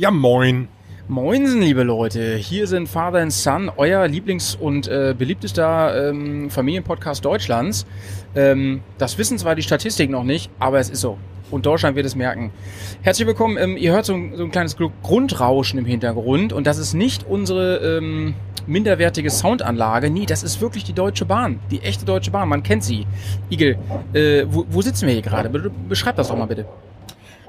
Ja, moin. Moinsen, liebe Leute. Hier sind Father and Son, euer Lieblings- und äh, beliebtester ähm, Familienpodcast Deutschlands. Ähm, das wissen zwar die Statistik noch nicht, aber es ist so. Und Deutschland wird es merken. Herzlich willkommen. Ähm, ihr hört so, so, ein kleines Grundrauschen im Hintergrund. Und das ist nicht unsere ähm, minderwertige Soundanlage. Nee, das ist wirklich die Deutsche Bahn. Die echte Deutsche Bahn. Man kennt sie. Igel, äh, wo, wo sitzen wir hier gerade? Beschreib das doch mal bitte.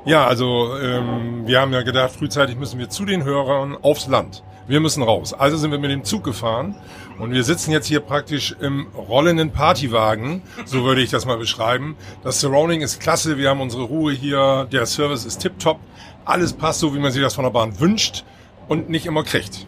Ja, also ähm, wir haben ja gedacht, frühzeitig müssen wir zu den Hörern aufs Land. Wir müssen raus. Also sind wir mit dem Zug gefahren und wir sitzen jetzt hier praktisch im rollenden Partywagen, so würde ich das mal beschreiben. Das Surrounding ist klasse, wir haben unsere Ruhe hier, der Service ist tiptop, alles passt so, wie man sich das von der Bahn wünscht und nicht immer kriegt.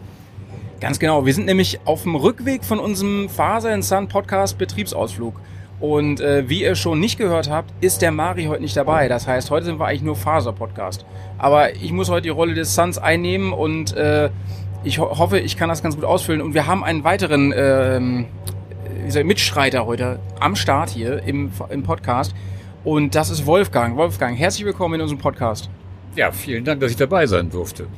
Ganz genau, wir sind nämlich auf dem Rückweg von unserem Faser Sun Podcast Betriebsausflug. Und äh, wie ihr schon nicht gehört habt, ist der Mari heute nicht dabei. Das heißt, heute sind wir eigentlich nur Faser-Podcast. Aber ich muss heute die Rolle des Suns einnehmen und äh, ich ho hoffe, ich kann das ganz gut ausfüllen. Und wir haben einen weiteren ähm, Mitstreiter heute am Start hier im, im Podcast. Und das ist Wolfgang. Wolfgang, herzlich willkommen in unserem Podcast. Ja, vielen Dank, dass ich dabei sein durfte.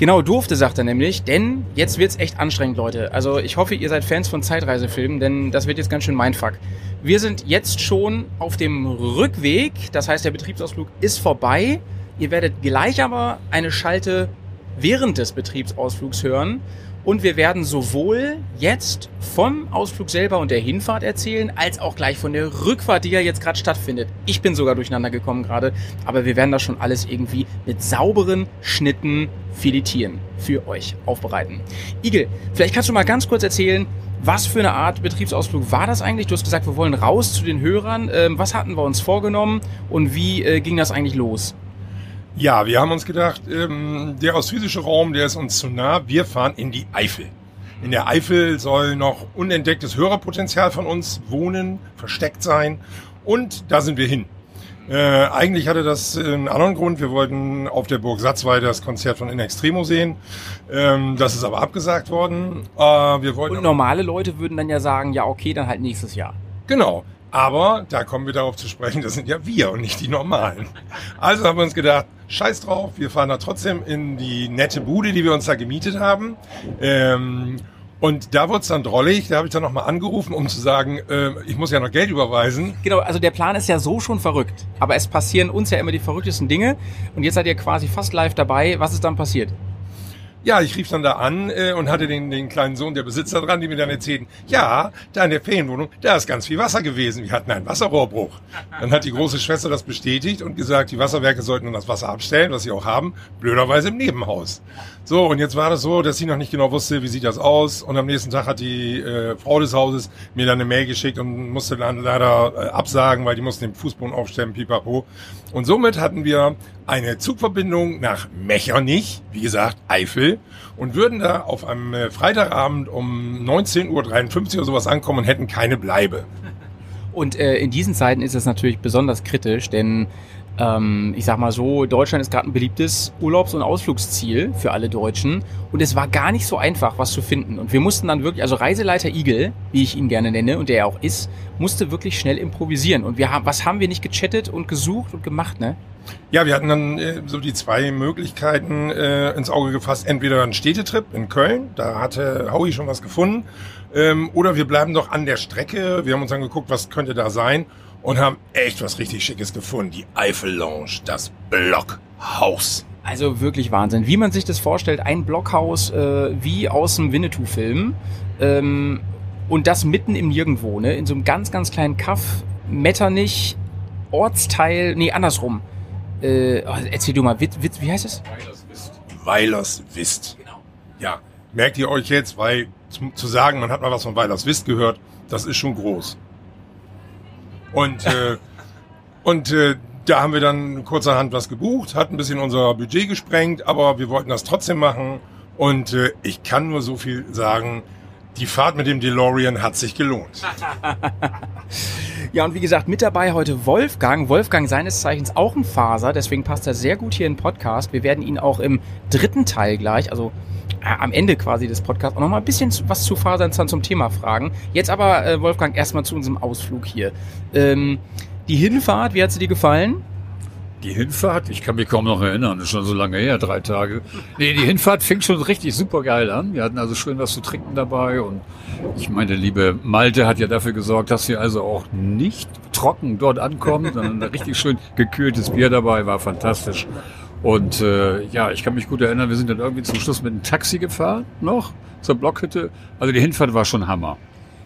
Genau, durfte, sagt er nämlich, denn jetzt wird's echt anstrengend, Leute. Also ich hoffe, ihr seid Fans von Zeitreisefilmen, denn das wird jetzt ganz schön mein Fuck. Wir sind jetzt schon auf dem Rückweg, das heißt, der Betriebsausflug ist vorbei. Ihr werdet gleich aber eine Schalte während des Betriebsausflugs hören. Und wir werden sowohl jetzt vom Ausflug selber und der Hinfahrt erzählen, als auch gleich von der Rückfahrt, die ja jetzt gerade stattfindet. Ich bin sogar durcheinander gekommen gerade, aber wir werden das schon alles irgendwie mit sauberen Schnitten filetieren für euch aufbereiten. Igel, vielleicht kannst du mal ganz kurz erzählen, was für eine Art Betriebsausflug war das eigentlich? Du hast gesagt, wir wollen raus zu den Hörern. Ähm, was hatten wir uns vorgenommen und wie äh, ging das eigentlich los? Ja, wir haben uns gedacht, ähm, der ostfriesische Raum, der ist uns zu nah. Wir fahren in die Eifel. In der Eifel soll noch unentdecktes Hörerpotenzial von uns wohnen, versteckt sein. Und da sind wir hin. Äh, eigentlich hatte das einen anderen Grund. Wir wollten auf der Burg Satzweide das Konzert von In Extremo sehen. Ähm, das ist aber abgesagt worden. Äh, wir wollten Und normale Leute würden dann ja sagen, ja okay, dann halt nächstes Jahr. Genau. Aber da kommen wir darauf zu sprechen, das sind ja wir und nicht die Normalen. Also haben wir uns gedacht, scheiß drauf, wir fahren da trotzdem in die nette Bude, die wir uns da gemietet haben. Ähm, und da wurde es dann drollig, da habe ich dann nochmal angerufen, um zu sagen, äh, ich muss ja noch Geld überweisen. Genau, also der Plan ist ja so schon verrückt. Aber es passieren uns ja immer die verrücktesten Dinge. Und jetzt seid ihr quasi fast live dabei. Was ist dann passiert? Ja, ich rief dann da an äh, und hatte den, den kleinen Sohn der Besitzer dran, die mir dann erzählten, ja, da in der Ferienwohnung, da ist ganz viel Wasser gewesen. Wir hatten einen Wasserrohrbruch. Dann hat die große Schwester das bestätigt und gesagt, die Wasserwerke sollten dann das Wasser abstellen, was sie auch haben, blöderweise im Nebenhaus. So, und jetzt war das so, dass sie noch nicht genau wusste, wie sieht das aus. Und am nächsten Tag hat die äh, Frau des Hauses mir dann eine Mail geschickt und musste dann leider äh, absagen, weil die mussten den Fußboden aufstellen, pipapo. Und somit hatten wir eine Zugverbindung nach Mechernich, wie gesagt, Eifel, und würden da auf einem äh, Freitagabend um 19.53 Uhr oder sowas ankommen und hätten keine Bleibe. Und äh, in diesen Zeiten ist es natürlich besonders kritisch, denn ähm, ich sag mal so, Deutschland ist gerade ein beliebtes Urlaubs- und Ausflugsziel für alle Deutschen. Und es war gar nicht so einfach, was zu finden. Und wir mussten dann wirklich, also Reiseleiter Igel, wie ich ihn gerne nenne und der er auch ist, musste wirklich schnell improvisieren. Und wir haben, was haben wir nicht gechattet und gesucht und gemacht, ne? Ja, wir hatten dann äh, so die zwei Möglichkeiten äh, ins Auge gefasst. Entweder ein Städtetrip in Köln, da hatte Howie schon was gefunden. Ähm, oder wir bleiben doch an der Strecke. Wir haben uns dann geguckt, was könnte da sein und haben echt was richtig Schickes gefunden. Die Eiffel Lounge, das Blockhaus. Also wirklich Wahnsinn. Wie man sich das vorstellt, ein Blockhaus äh, wie aus dem Winnetou-Film. Ähm, und das mitten im Nirgendwo, ne? In so einem ganz, ganz kleinen Kaff, Metternich, Ortsteil, nee, andersrum. Äh, oh, erzähl du mal, Witz, Witz, wie heißt es? Weilers Wist. Weilers Wist. Genau. Ja, merkt ihr euch jetzt, weil zu, zu sagen, man hat mal was von Weilers Wist gehört, das ist schon groß. Und, äh, und äh, da haben wir dann kurzerhand was gebucht, hat ein bisschen unser Budget gesprengt, aber wir wollten das trotzdem machen. Und äh, ich kann nur so viel sagen, die Fahrt mit dem DeLorean hat sich gelohnt. ja, und wie gesagt, mit dabei heute Wolfgang. Wolfgang seines Zeichens auch ein Faser, deswegen passt er sehr gut hier in den Podcast. Wir werden ihn auch im dritten Teil gleich, also am Ende quasi des Podcasts auch nochmal ein bisschen was zu Fasern zum Thema fragen. Jetzt aber, äh, Wolfgang, erstmal zu unserem Ausflug hier. Ähm, die Hinfahrt, wie hat sie dir gefallen? Die Hinfahrt, ich kann mich kaum noch erinnern, ist schon so lange her, drei Tage. Nee, die Hinfahrt fing schon richtig super geil an. Wir hatten also schön was zu trinken dabei und ich meine, liebe Malte hat ja dafür gesorgt, dass wir also auch nicht trocken dort ankommen, sondern richtig schön gekühltes Bier dabei, war fantastisch. Und äh, ja, ich kann mich gut erinnern, wir sind dann irgendwie zum Schluss mit einem Taxi gefahren noch zur Blockhütte. Also die Hinfahrt war schon Hammer.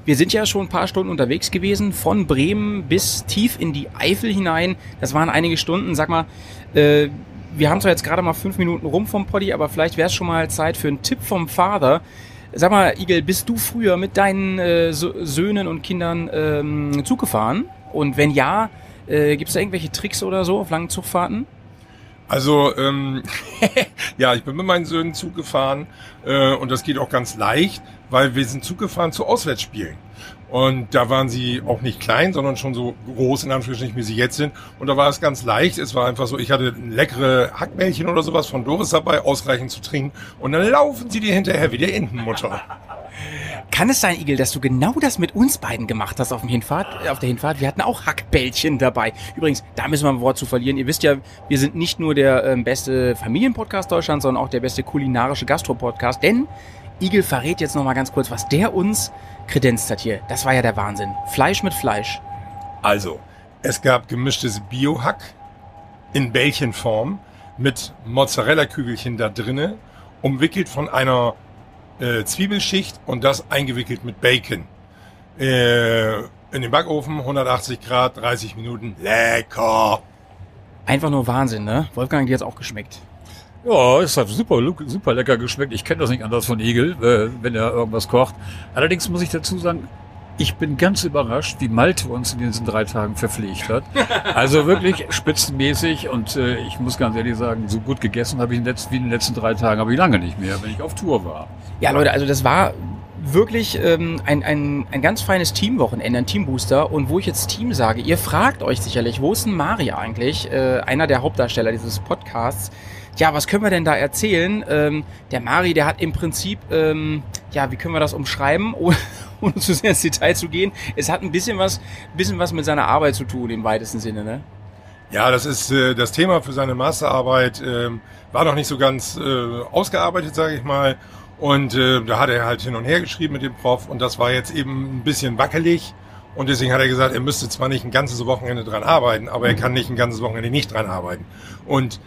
Wir sind ja schon ein paar Stunden unterwegs gewesen, von Bremen bis tief in die Eifel hinein. Das waren einige Stunden. Sag mal, äh, wir haben zwar jetzt gerade mal fünf Minuten rum vom Poddy, aber vielleicht wäre es schon mal Zeit für einen Tipp vom Vater. Sag mal, Igel, bist du früher mit deinen äh, Söhnen und Kindern ähm, Zug gefahren? Und wenn ja, äh, gibt es da irgendwelche Tricks oder so auf langen Zugfahrten? Also, ähm, ja, ich bin mit meinen Söhnen Zug gefahren äh, und das geht auch ganz leicht, weil wir sind Zug gefahren zu Auswärtsspielen. Und da waren sie auch nicht klein, sondern schon so groß, in Anführungsstrichen, wie sie jetzt sind. Und da war es ganz leicht. Es war einfach so, ich hatte leckere Hackbällchen oder sowas von Doris dabei, ausreichend zu trinken. Und dann laufen sie dir hinterher wie der Entenmutter. Kann es sein, Igel, dass du genau das mit uns beiden gemacht hast auf, dem Hinfahrt, äh, auf der Hinfahrt? Wir hatten auch Hackbällchen dabei. Übrigens, da müssen wir ein Wort zu verlieren. Ihr wisst ja, wir sind nicht nur der ähm, beste Familienpodcast Deutschlands, sondern auch der beste kulinarische Gastro-Podcast. Denn Igel verrät jetzt nochmal ganz kurz, was der uns kredenzt hat hier. Das war ja der Wahnsinn. Fleisch mit Fleisch. Also, es gab gemischtes Biohack in Bällchenform mit Mozzarella-Kügelchen da drinnen, umwickelt von einer äh, Zwiebelschicht und das eingewickelt mit Bacon. Äh, in den Backofen, 180 Grad, 30 Minuten. Lecker! Einfach nur Wahnsinn, ne? Wolfgang, dir jetzt auch geschmeckt. Ja, es hat super, super lecker geschmeckt. Ich kenne das nicht anders von Igel, äh, wenn er irgendwas kocht. Allerdings muss ich dazu sagen, ich bin ganz überrascht, wie Malte uns in diesen drei Tagen verpflegt hat. Also wirklich spitzenmäßig und äh, ich muss ganz ehrlich sagen, so gut gegessen habe ich in letzten, wie in den letzten drei Tagen habe ich lange nicht mehr, wenn ich auf Tour war. Ja, Leute, also das war wirklich ähm, ein, ein, ein ganz feines Teamwochenende, ein Teambooster. Und wo ich jetzt Team sage, ihr fragt euch sicherlich, wo ist denn Maria eigentlich? Äh, einer der Hauptdarsteller dieses Podcasts. Ja, was können wir denn da erzählen? Ähm, der Mari, der hat im Prinzip, ähm, ja, wie können wir das umschreiben, ohne, zu sehr ins Detail zu gehen? Es hat ein bisschen was, bisschen was mit seiner Arbeit zu tun, im weitesten Sinne, ne? Ja, das ist äh, das Thema für seine Masterarbeit. Äh, war noch nicht so ganz äh, ausgearbeitet, sage ich mal. Und äh, da hat er halt hin und her geschrieben mit dem Prof und das war jetzt eben ein bisschen wackelig. Und deswegen hat er gesagt, er müsste zwar nicht ein ganzes Wochenende dran arbeiten, aber er kann nicht ein ganzes Wochenende nicht dran arbeiten. Und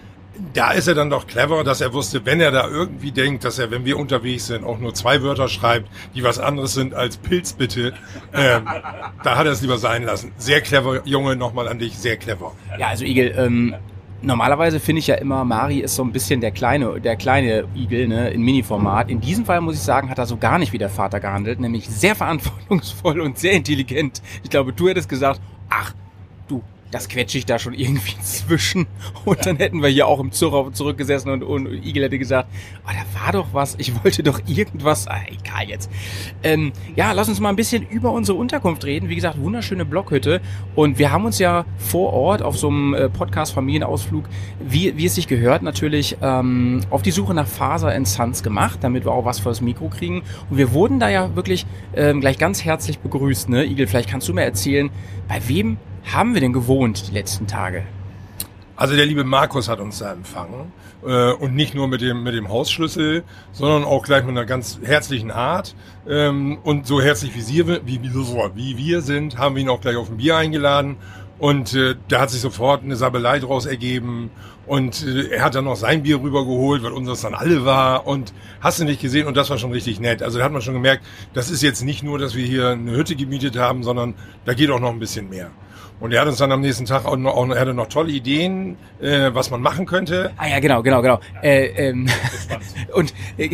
da ist er dann doch clever, dass er wusste, wenn er da irgendwie denkt, dass er, wenn wir unterwegs sind, auch nur zwei Wörter schreibt, die was anderes sind als Pilz bitte, ähm, da hat er es lieber sein lassen. Sehr clever, Junge, nochmal an dich, sehr clever. Ja, also Igel, ähm, normalerweise finde ich ja immer, Mari ist so ein bisschen der kleine, der kleine Igel, ne, in Mini-Format. In diesem Fall muss ich sagen, hat er so gar nicht wie der Vater gehandelt, nämlich sehr verantwortungsvoll und sehr intelligent. Ich glaube, du hättest gesagt, ach, das quetsche ich da schon irgendwie zwischen. Und dann hätten wir hier auch im Zug zurückgesessen und, und Igel hätte gesagt, oh, da war doch was, ich wollte doch irgendwas, ah, egal jetzt. Ähm, ja, lass uns mal ein bisschen über unsere Unterkunft reden. Wie gesagt, wunderschöne Blockhütte. Und wir haben uns ja vor Ort auf so einem äh, Podcast-Familienausflug, wie, wie es sich gehört, natürlich ähm, auf die Suche nach Faser and Sons gemacht, damit wir auch was fürs Mikro kriegen. Und wir wurden da ja wirklich ähm, gleich ganz herzlich begrüßt. Ne? Igel, vielleicht kannst du mir erzählen, bei wem haben wir denn gewohnt die letzten Tage? Also der liebe Markus hat uns da empfangen äh, und nicht nur mit dem mit dem Hausschlüssel, sondern auch gleich mit einer ganz herzlichen Art ähm, und so herzlich wie, sie, wie, wie wir sind, haben wir ihn auch gleich auf ein Bier eingeladen und äh, da hat sich sofort eine Sabelei draus ergeben und äh, er hat dann noch sein Bier rübergeholt, weil unseres dann alle war und hast du nicht gesehen und das war schon richtig nett. Also da hat man schon gemerkt, das ist jetzt nicht nur, dass wir hier eine Hütte gemietet haben, sondern da geht auch noch ein bisschen mehr. Und er hat uns dann am nächsten Tag auch noch, auch, er hatte noch tolle Ideen, äh, was man machen könnte. Ah ja, genau, genau, genau. Äh, ähm, und äh,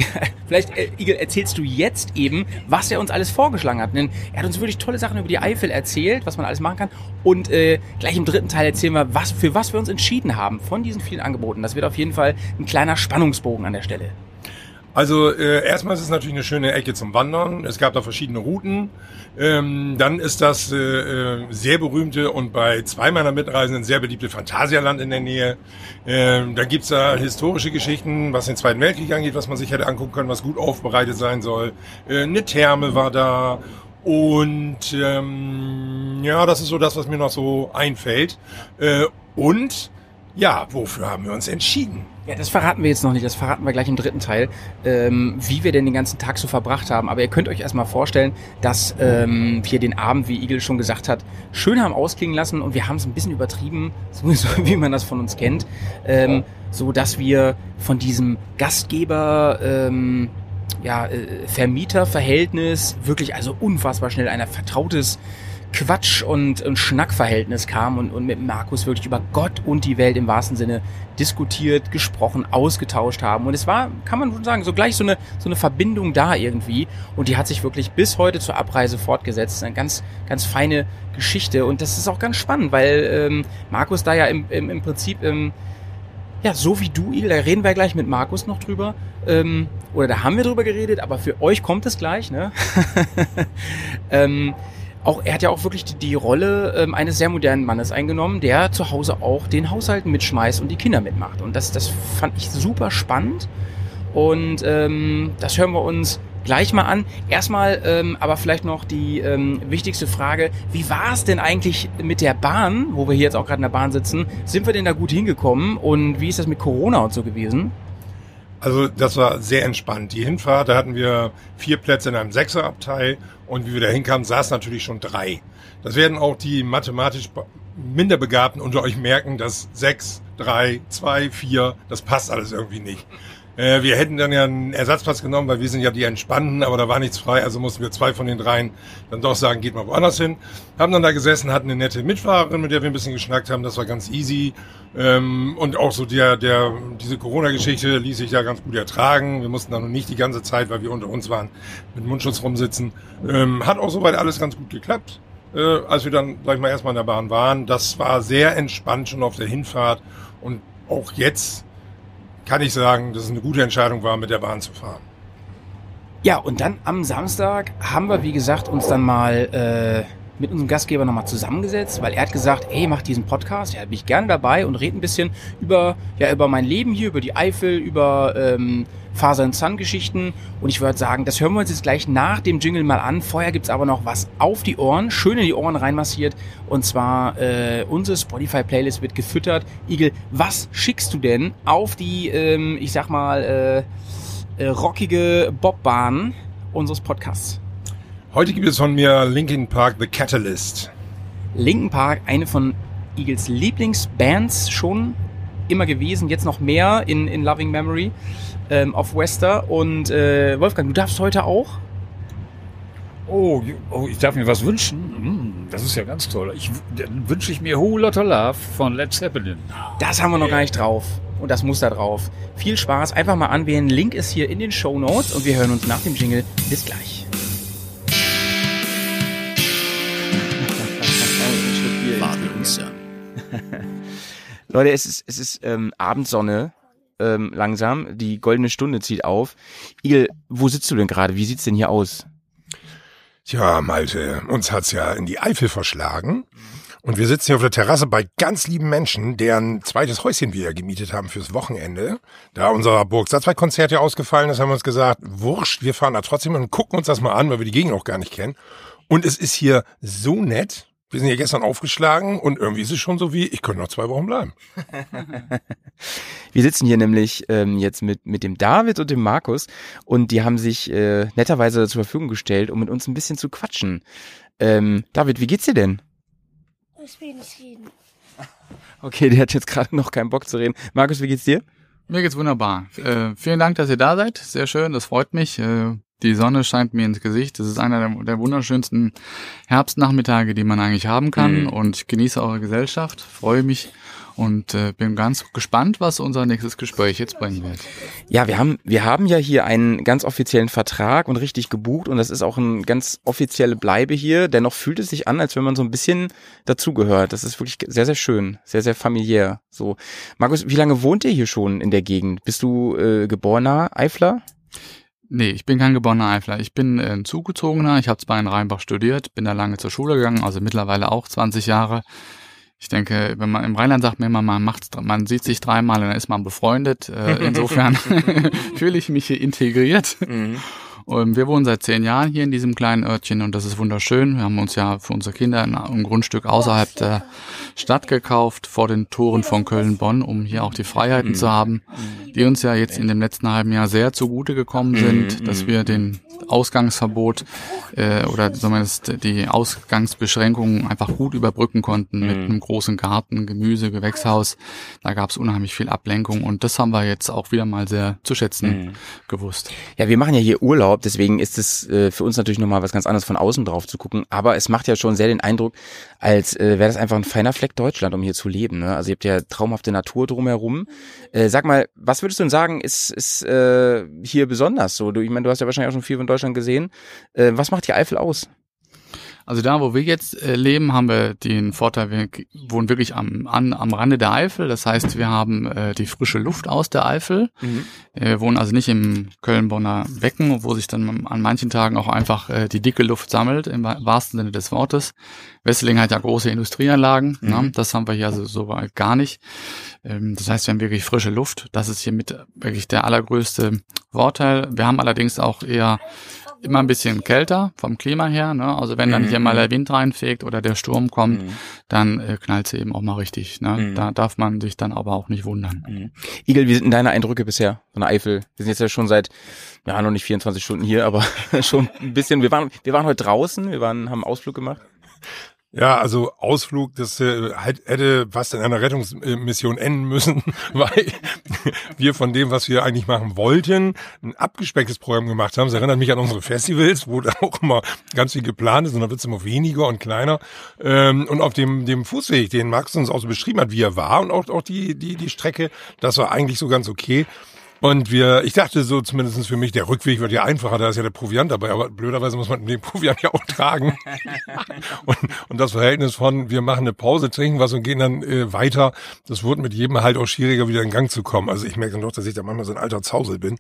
vielleicht, äh, Igel, erzählst du jetzt eben, was er uns alles vorgeschlagen hat. Denn er hat uns wirklich tolle Sachen über die Eifel erzählt, was man alles machen kann. Und äh, gleich im dritten Teil erzählen wir, was, für was wir uns entschieden haben von diesen vielen Angeboten. Das wird auf jeden Fall ein kleiner Spannungsbogen an der Stelle. Also äh, erstmal ist es natürlich eine schöne Ecke zum Wandern. Es gab da verschiedene Routen. Ähm, dann ist das äh, äh, sehr berühmte und bei zwei meiner Mitreisenden sehr beliebte Phantasialand in der Nähe. Ähm, dann gibt's da historische Geschichten, was den Zweiten Weltkrieg angeht, was man sich hätte angucken können, was gut aufbereitet sein soll. Äh, eine Therme war da. Und ähm, ja, das ist so das, was mir noch so einfällt. Äh, und Ja, wofür haben wir uns entschieden? Ja, das verraten wir jetzt noch nicht, das verraten wir gleich im dritten Teil, ähm, wie wir denn den ganzen Tag so verbracht haben. Aber ihr könnt euch erstmal vorstellen, dass ähm, wir den Abend, wie Igel schon gesagt hat, schön haben ausklingen lassen und wir haben es ein bisschen übertrieben, so wie man das von uns kennt, ähm, so dass wir von diesem Gastgeber ähm, ja, äh, Vermieter-Verhältnis wirklich also unfassbar schnell ein vertrautes Quatsch- und, und Schnackverhältnis kam und, und mit Markus wirklich über Gott und die Welt im wahrsten Sinne diskutiert, gesprochen, ausgetauscht haben. Und es war, kann man schon sagen, so gleich so eine, so eine Verbindung da irgendwie. Und die hat sich wirklich bis heute zur Abreise fortgesetzt. Eine ganz, ganz feine Geschichte. Und das ist auch ganz spannend, weil ähm, Markus da ja im, im, im Prinzip... Ähm, ja, so wie du, Igel, da reden wir gleich mit Markus noch drüber. Ähm, oder da haben wir drüber geredet, aber für euch kommt es gleich, ne? ähm, auch, er hat ja auch wirklich die, die Rolle ähm, eines sehr modernen Mannes eingenommen, der zu Hause auch den Haushalt mitschmeißt und die Kinder mitmacht. Und das, das fand ich super spannend. Und ähm, das hören wir uns gleich mal an. Erstmal ähm, aber vielleicht noch die ähm, wichtigste Frage, wie war es denn eigentlich mit der Bahn, wo wir hier jetzt auch gerade in der Bahn sitzen? Sind wir denn da gut hingekommen und wie ist das mit Corona und so gewesen? Also das war sehr entspannt. Die Hinfahrt, da hatten wir vier Plätze in einem Sechserabteil und wie wir da hinkamen, saß natürlich schon drei. Das werden auch die mathematisch Minderbegabten unter euch merken, dass sechs, drei, zwei, vier, das passt alles irgendwie nicht. Äh, wir hätten dann ja einen Ersatzplatz genommen, weil wir sind ja die Entspannten, aber da war nichts frei, also mussten wir zwei von den dreien dann doch sagen, geht mal woanders hin. Haben dann da gesessen, hatten eine nette Mitfahrerin, mit der wir ein bisschen geschnackt haben, das war ganz easy. Ähm, und auch so der, der, diese Corona-Geschichte ließ sich ja ganz gut ertragen. Wir mussten da noch nicht die ganze Zeit, weil wir unter uns waren, mit Mundschutz rumsitzen. Ähm, hat auch soweit alles ganz gut geklappt. Äh, als wir dann, sag ich mal, erstmal in der Bahn waren. Das war sehr entspannt schon auf der Hinfahrt. Und auch jetzt kann ich sagen, dass es eine gute Entscheidung war, mit der Bahn zu fahren. Ja, und dann am Samstag haben wir, wie gesagt, uns dann mal äh, mit unserem Gastgeber nochmal zusammengesetzt, weil er hat gesagt, ey, mach diesen Podcast, ja, bin ich gerne dabei und rede ein bisschen über, ja, über mein Leben hier, über die Eifel, über ähm, Faser und Sun Geschichten. Und ich würde sagen, das hören wir uns jetzt gleich nach dem Jingle mal an. Vorher gibt's aber noch was auf die Ohren, schön in die Ohren reinmassiert. Und zwar äh, unsere Spotify-Playlist wird gefüttert. Igel, was schickst du denn auf die, ähm, ich sag mal, äh, äh, rockige Bobbahn unseres Podcasts? Heute gibt es von mir Linkin Park The Catalyst. Linkin Park, eine von Eagles Lieblingsbands schon immer gewesen, jetzt noch mehr in, in Loving Memory ähm, auf Wester. Und äh, Wolfgang, du darfst heute auch? Oh, oh, ich darf mir was wünschen. Hm, das ist ja ganz toll. Ich, dann wünsche ich mir Whole Lotta Love von Led Zeppelin. Das haben wir noch gar nicht drauf. Und das muss da drauf. Viel Spaß. Einfach mal anwählen. Link ist hier in den Show Notes und wir hören uns nach dem Jingle. Bis gleich. Leute, es ist, es ist ähm, Abendsonne ähm, langsam. Die goldene Stunde zieht auf. Igel, wo sitzt du denn gerade? Wie sieht's denn hier aus? Tja, Malte, uns hat's ja in die Eifel verschlagen. Und wir sitzen hier auf der Terrasse bei ganz lieben Menschen, deren zweites Häuschen wir gemietet haben fürs Wochenende. Da unser Burg Satzweit-Konzert ja ausgefallen ist, haben wir uns gesagt, wurscht, wir fahren da trotzdem und gucken uns das mal an, weil wir die Gegend auch gar nicht kennen. Und es ist hier so nett. Wir sind hier gestern aufgeschlagen und irgendwie ist es schon so wie, ich könnte noch zwei Wochen bleiben. Wir sitzen hier nämlich ähm, jetzt mit, mit dem David und dem Markus und die haben sich äh, netterweise zur Verfügung gestellt, um mit uns ein bisschen zu quatschen. Ähm, David, wie geht's dir denn? Ich will nicht reden. Okay, der hat jetzt gerade noch keinen Bock zu reden. Markus, wie geht's dir? Mir geht's wunderbar. Äh, vielen Dank, dass ihr da seid. Sehr schön, das freut mich. Äh, die Sonne scheint mir ins Gesicht. Das ist einer der, der wunderschönsten Herbstnachmittage, die man eigentlich haben kann. Mhm. Und ich genieße eure Gesellschaft, freue mich und äh, bin ganz gespannt, was unser nächstes Gespräch jetzt bringen wird. Ja, wir haben wir haben ja hier einen ganz offiziellen Vertrag und richtig gebucht und das ist auch ein ganz offizielle Bleibe hier. Dennoch fühlt es sich an, als wenn man so ein bisschen dazugehört. Das ist wirklich sehr sehr schön, sehr sehr familiär. So, Markus, wie lange wohnt ihr hier schon in der Gegend? Bist du äh, geborener Eifler? Nee, ich bin kein geborener Eifler. Ich bin äh, ein Zugezogener. Ich habe zwar in Rheinbach studiert, bin da lange zur Schule gegangen, also mittlerweile auch 20 Jahre. Ich denke, wenn man im Rheinland sagt mir immer, man macht's, man sieht sich dreimal und dann ist man befreundet. Äh, insofern fühle ich mich hier integriert. Mhm. Ähm, wir wohnen seit zehn Jahren hier in diesem kleinen Örtchen und das ist wunderschön. Wir haben uns ja für unsere Kinder ein, Grundstück außerhalb der Stadt gekauft, vor den Toren von Köln-Bonn, um hier auch die Freiheiten Mhm. zu haben, die uns ja jetzt in dem letzten halben Jahr sehr zugute gekommen sind, Mhm. dass wir den Ausgangsverbot äh, oder zumindest die Ausgangsbeschränkungen einfach gut überbrücken konnten mit Mhm. einem großen Garten, Gemüse, Gewächshaus. Da gab es unheimlich viel Ablenkung und das haben wir jetzt auch wieder mal sehr zu schätzen Mhm. gewusst. Ja, wir machen ja hier Urlaub, deswegen ist es äh, für uns natürlich nochmal was ganz anderes von außen drauf zu gucken. Aber es macht ja schon sehr den Eindruck, als äh, wäre das einfach ein feiner Fleck Deutschland, um hier zu leben. Ne? Also ihr habt ja traumhafte Natur drumherum. Äh, sag mal, was würdest du denn sagen, ist, ist äh, hier besonders so? Du, ich meine, du hast ja wahrscheinlich auch schon viel von Deutschland gesehen. Äh, was macht die Eifel aus? Also da, wo wir jetzt äh, leben, haben wir den Vorteil, wir wohnen wirklich am, an, am Rande der Eifel. Das heißt, wir haben äh, die frische Luft aus der Eifel. Wir wohnen also nicht im Köln-Bonner Becken, wo sich dann an manchen Tagen auch einfach äh, die dicke Luft sammelt, im wa- wahrsten Sinne des Wortes. Wesseling hat ja große Industrieanlagen. Ne? Das haben wir hier also so weit gar nicht. Ähm, das heißt, wir haben wirklich frische Luft. Das ist hier mit wirklich der allergrößte Vorteil. Wir haben allerdings auch eher immer ein bisschen kälter vom Klima her. Ne? Also wenn dann hier mal der Wind reinfegt oder der Sturm kommt, dann äh, knallt sie eben auch mal richtig. Ne? Mhm. Da darf man sich dann aber auch nicht wundern. Mhm. Igel, wie sind denn deine Eindrücke bisher von der Eifel? Wir sind jetzt ja schon seit, ja, noch nicht 24 Stunden hier, aber schon ein bisschen. Wir waren, wir waren heute draußen, wir waren, haben einen Ausflug gemacht. Ja, also Ausflug, das äh, halt, hätte was in einer Rettungsmission enden müssen, weil wir von dem, was wir eigentlich machen wollten, ein abgespecktes Programm gemacht haben. Das erinnert mich an unsere Festivals, wo da auch immer ganz viel geplant ist und dann wird es immer weniger und kleiner. Ähm, und auf dem, dem Fußweg, den Max uns auch so beschrieben hat, wie er war und auch, auch die, die, die Strecke, das war eigentlich so ganz okay. Und wir, ich dachte so zumindest für mich, der Rückweg wird ja einfacher, da ist ja der Proviant dabei, aber blöderweise muss man den Proviant ja auch tragen. und, und das Verhältnis von, wir machen eine Pause, trinken was und gehen dann äh, weiter, das wurde mit jedem halt auch schwieriger, wieder in Gang zu kommen. Also ich merke dann doch, dass ich da manchmal so ein alter Zausel bin.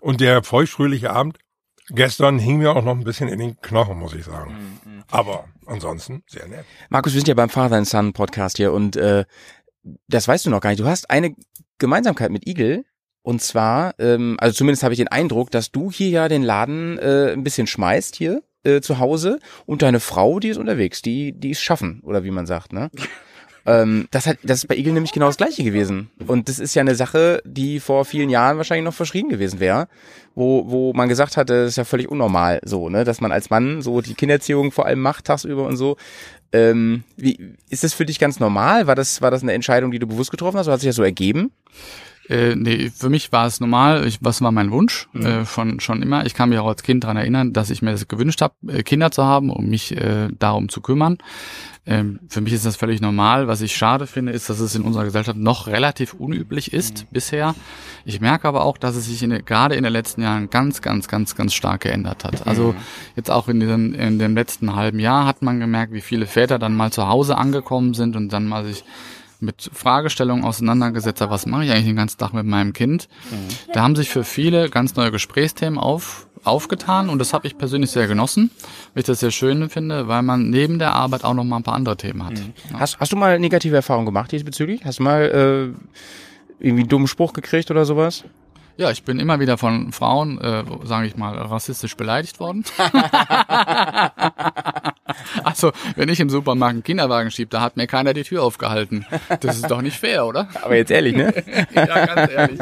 Und der feuchtfröhliche Abend gestern hing mir auch noch ein bisschen in den Knochen, muss ich sagen. Aber ansonsten sehr nett. Markus, wir sind ja beim Father and Son Podcast hier und äh, das weißt du noch gar nicht. Du hast eine Gemeinsamkeit mit Igel. Und zwar, ähm, also zumindest habe ich den Eindruck, dass du hier ja den Laden äh, ein bisschen schmeißt hier äh, zu Hause und deine Frau, die ist unterwegs, die, die ist schaffen, oder wie man sagt, ne? ähm, das, hat, das ist bei Igel nämlich genau das gleiche gewesen. Und das ist ja eine Sache, die vor vielen Jahren wahrscheinlich noch verschrieben gewesen wäre, wo, wo man gesagt hatte, das ist ja völlig unnormal so, ne, dass man als Mann so die Kindererziehung vor allem macht, tagsüber und so. Ähm, wie, ist das für dich ganz normal? War das, war das eine Entscheidung, die du bewusst getroffen hast oder hat sich das so ergeben? Äh, nee, für mich war es normal. Ich, was war mein Wunsch äh, schon schon immer. Ich kann mich auch als Kind daran erinnern, dass ich mir das gewünscht habe, äh, Kinder zu haben, um mich äh, darum zu kümmern. Ähm, für mich ist das völlig normal. Was ich schade finde, ist, dass es in unserer Gesellschaft noch relativ unüblich ist bisher. Ich merke aber auch, dass es sich in, gerade in den letzten Jahren ganz, ganz, ganz, ganz stark geändert hat. Also jetzt auch in, diesem, in dem letzten halben Jahr hat man gemerkt, wie viele Väter dann mal zu Hause angekommen sind und dann mal sich mit Fragestellungen auseinandergesetzt habe, was mache ich eigentlich den ganzen Tag mit meinem Kind. Da haben sich für viele ganz neue Gesprächsthemen auf, aufgetan und das habe ich persönlich sehr genossen, weil ich das sehr schön finde, weil man neben der Arbeit auch noch mal ein paar andere Themen hat. Ja. Hast, hast du mal negative Erfahrungen gemacht diesbezüglich? Hast du mal äh, irgendwie einen dummen Spruch gekriegt oder sowas? Ja, ich bin immer wieder von Frauen, äh, sage ich mal, rassistisch beleidigt worden. also, wenn ich im Supermarkt einen Kinderwagen schieb, da hat mir keiner die Tür aufgehalten. Das ist doch nicht fair, oder? Aber jetzt ehrlich, ne? ja, ganz ehrlich.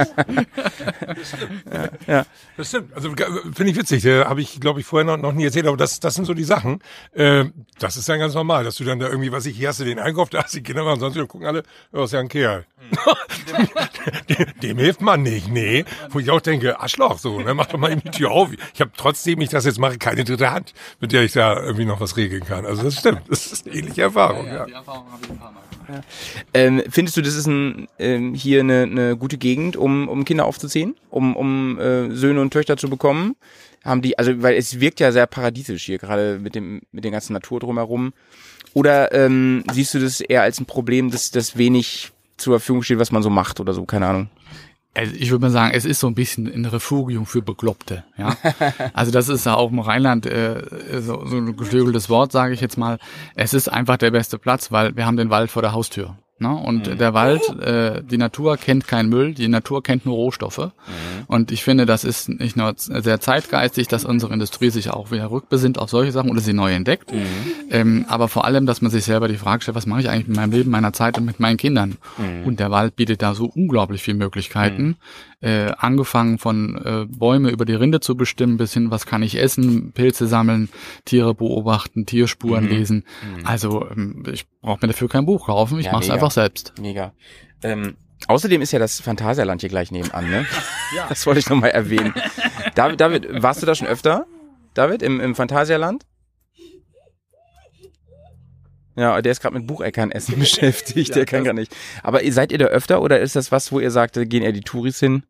Das stimmt. Also g- finde ich witzig. Habe ich, glaube ich, vorher noch, noch nie erzählt. Aber das, das sind so die Sachen. Äh, das ist dann ganz normal, dass du dann da irgendwie, was ich, hier hast du den Einkauf, da hast du die Kinder und sonst gucken alle, ja, ist ja ein Kerl. dem, dem hilft man nicht, nee. Wo ich auch denke, Arschloch, so, ne, mach doch mal eben die Tür auf. Ich habe trotzdem, ich das jetzt mache, keine dritte Hand, mit der ich da irgendwie noch was regeln kann. Also das stimmt. Das ist eine ähnliche Erfahrung, ja. Die Erfahrung habe ich ein paar Mal. gemacht. Ähm, findest du, das ist ein, ähm, hier eine, eine gute Gegend, um, um Kinder aufzuziehen? Um, um äh, Söhne und Töchter zu bekommen? Haben die, also weil es wirkt ja sehr paradiesisch hier, gerade mit dem, mit der ganzen Natur drumherum. Oder ähm, siehst du das eher als ein Problem, dass das wenig zur Verfügung steht, was man so macht oder so, keine Ahnung. Also ich würde mal sagen, es ist so ein bisschen ein Refugium für Bekloppte. Ja? Also das ist ja auch im Rheinland äh, so, so ein geflügeltes Wort, sage ich jetzt mal. Es ist einfach der beste Platz, weil wir haben den Wald vor der Haustür. Ne? Und Mhm. der Wald, äh, die Natur kennt keinen Müll, die Natur kennt nur Rohstoffe. Mhm. Und ich finde, das ist nicht nur sehr zeitgeistig, dass unsere Industrie sich auch wieder rückbesinnt auf solche Sachen oder sie neu entdeckt, Mhm. ähm, aber vor allem, dass man sich selber die Frage stellt, was mache ich eigentlich mit meinem Leben, meiner Zeit und mit meinen Kindern? Mhm. Und der Wald bietet da so unglaublich viele Möglichkeiten, äh, angefangen von äh, Bäume über die Rinde zu bestimmen, bis hin, was kann ich essen, Pilze sammeln, Tiere beobachten, Tierspuren Mhm. lesen. Also ähm, ich brauche mir dafür kein Buch kaufen, ich Ja, mache es einfach selbst. Mega. Ähm, außerdem ist ja das Phantasialand hier gleich nebenan, ne? ja. Das wollte ich nochmal erwähnen. David, David, warst du da schon öfter? David, im, im Phantasialand? Ja, der ist gerade mit Bucheckern essen beschäftigt, der kann gar nicht. Aber seid ihr da öfter oder ist das was, wo ihr sagt, da gehen eher die Touris hin?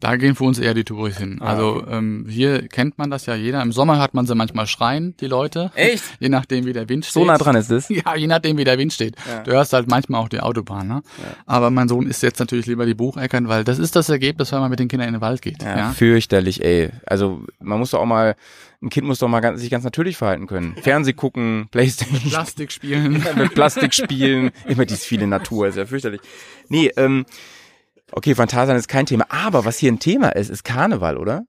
Da gehen für uns eher die Touris hin. Ah, Also ähm, hier kennt man das ja jeder. Im Sommer hört man sie manchmal schreien, die Leute. Echt? Je nachdem, wie der Wind steht. So nah dran ist es? Ja, je nachdem, wie der Wind steht. Ja. Du hörst halt manchmal auch die Autobahn. Ne? Aber mein Sohn isst jetzt natürlich lieber die Bucheckern, weil das ist das Ergebnis, wenn man mit den Kindern in den Wald geht. Ja, Ja, fürchterlich, ey. Also man muss doch auch mal, ein Kind muss doch mal ganz, sich ganz natürlich verhalten können. Fernseh gucken, Playstation Plastik spielen. mit Plastik spielen, immer diese viele Natur, ist ja fürchterlich. Nee, ähm, okay, Phantasialand ist kein Thema, aber was hier ein Thema ist, ist Karneval, oder?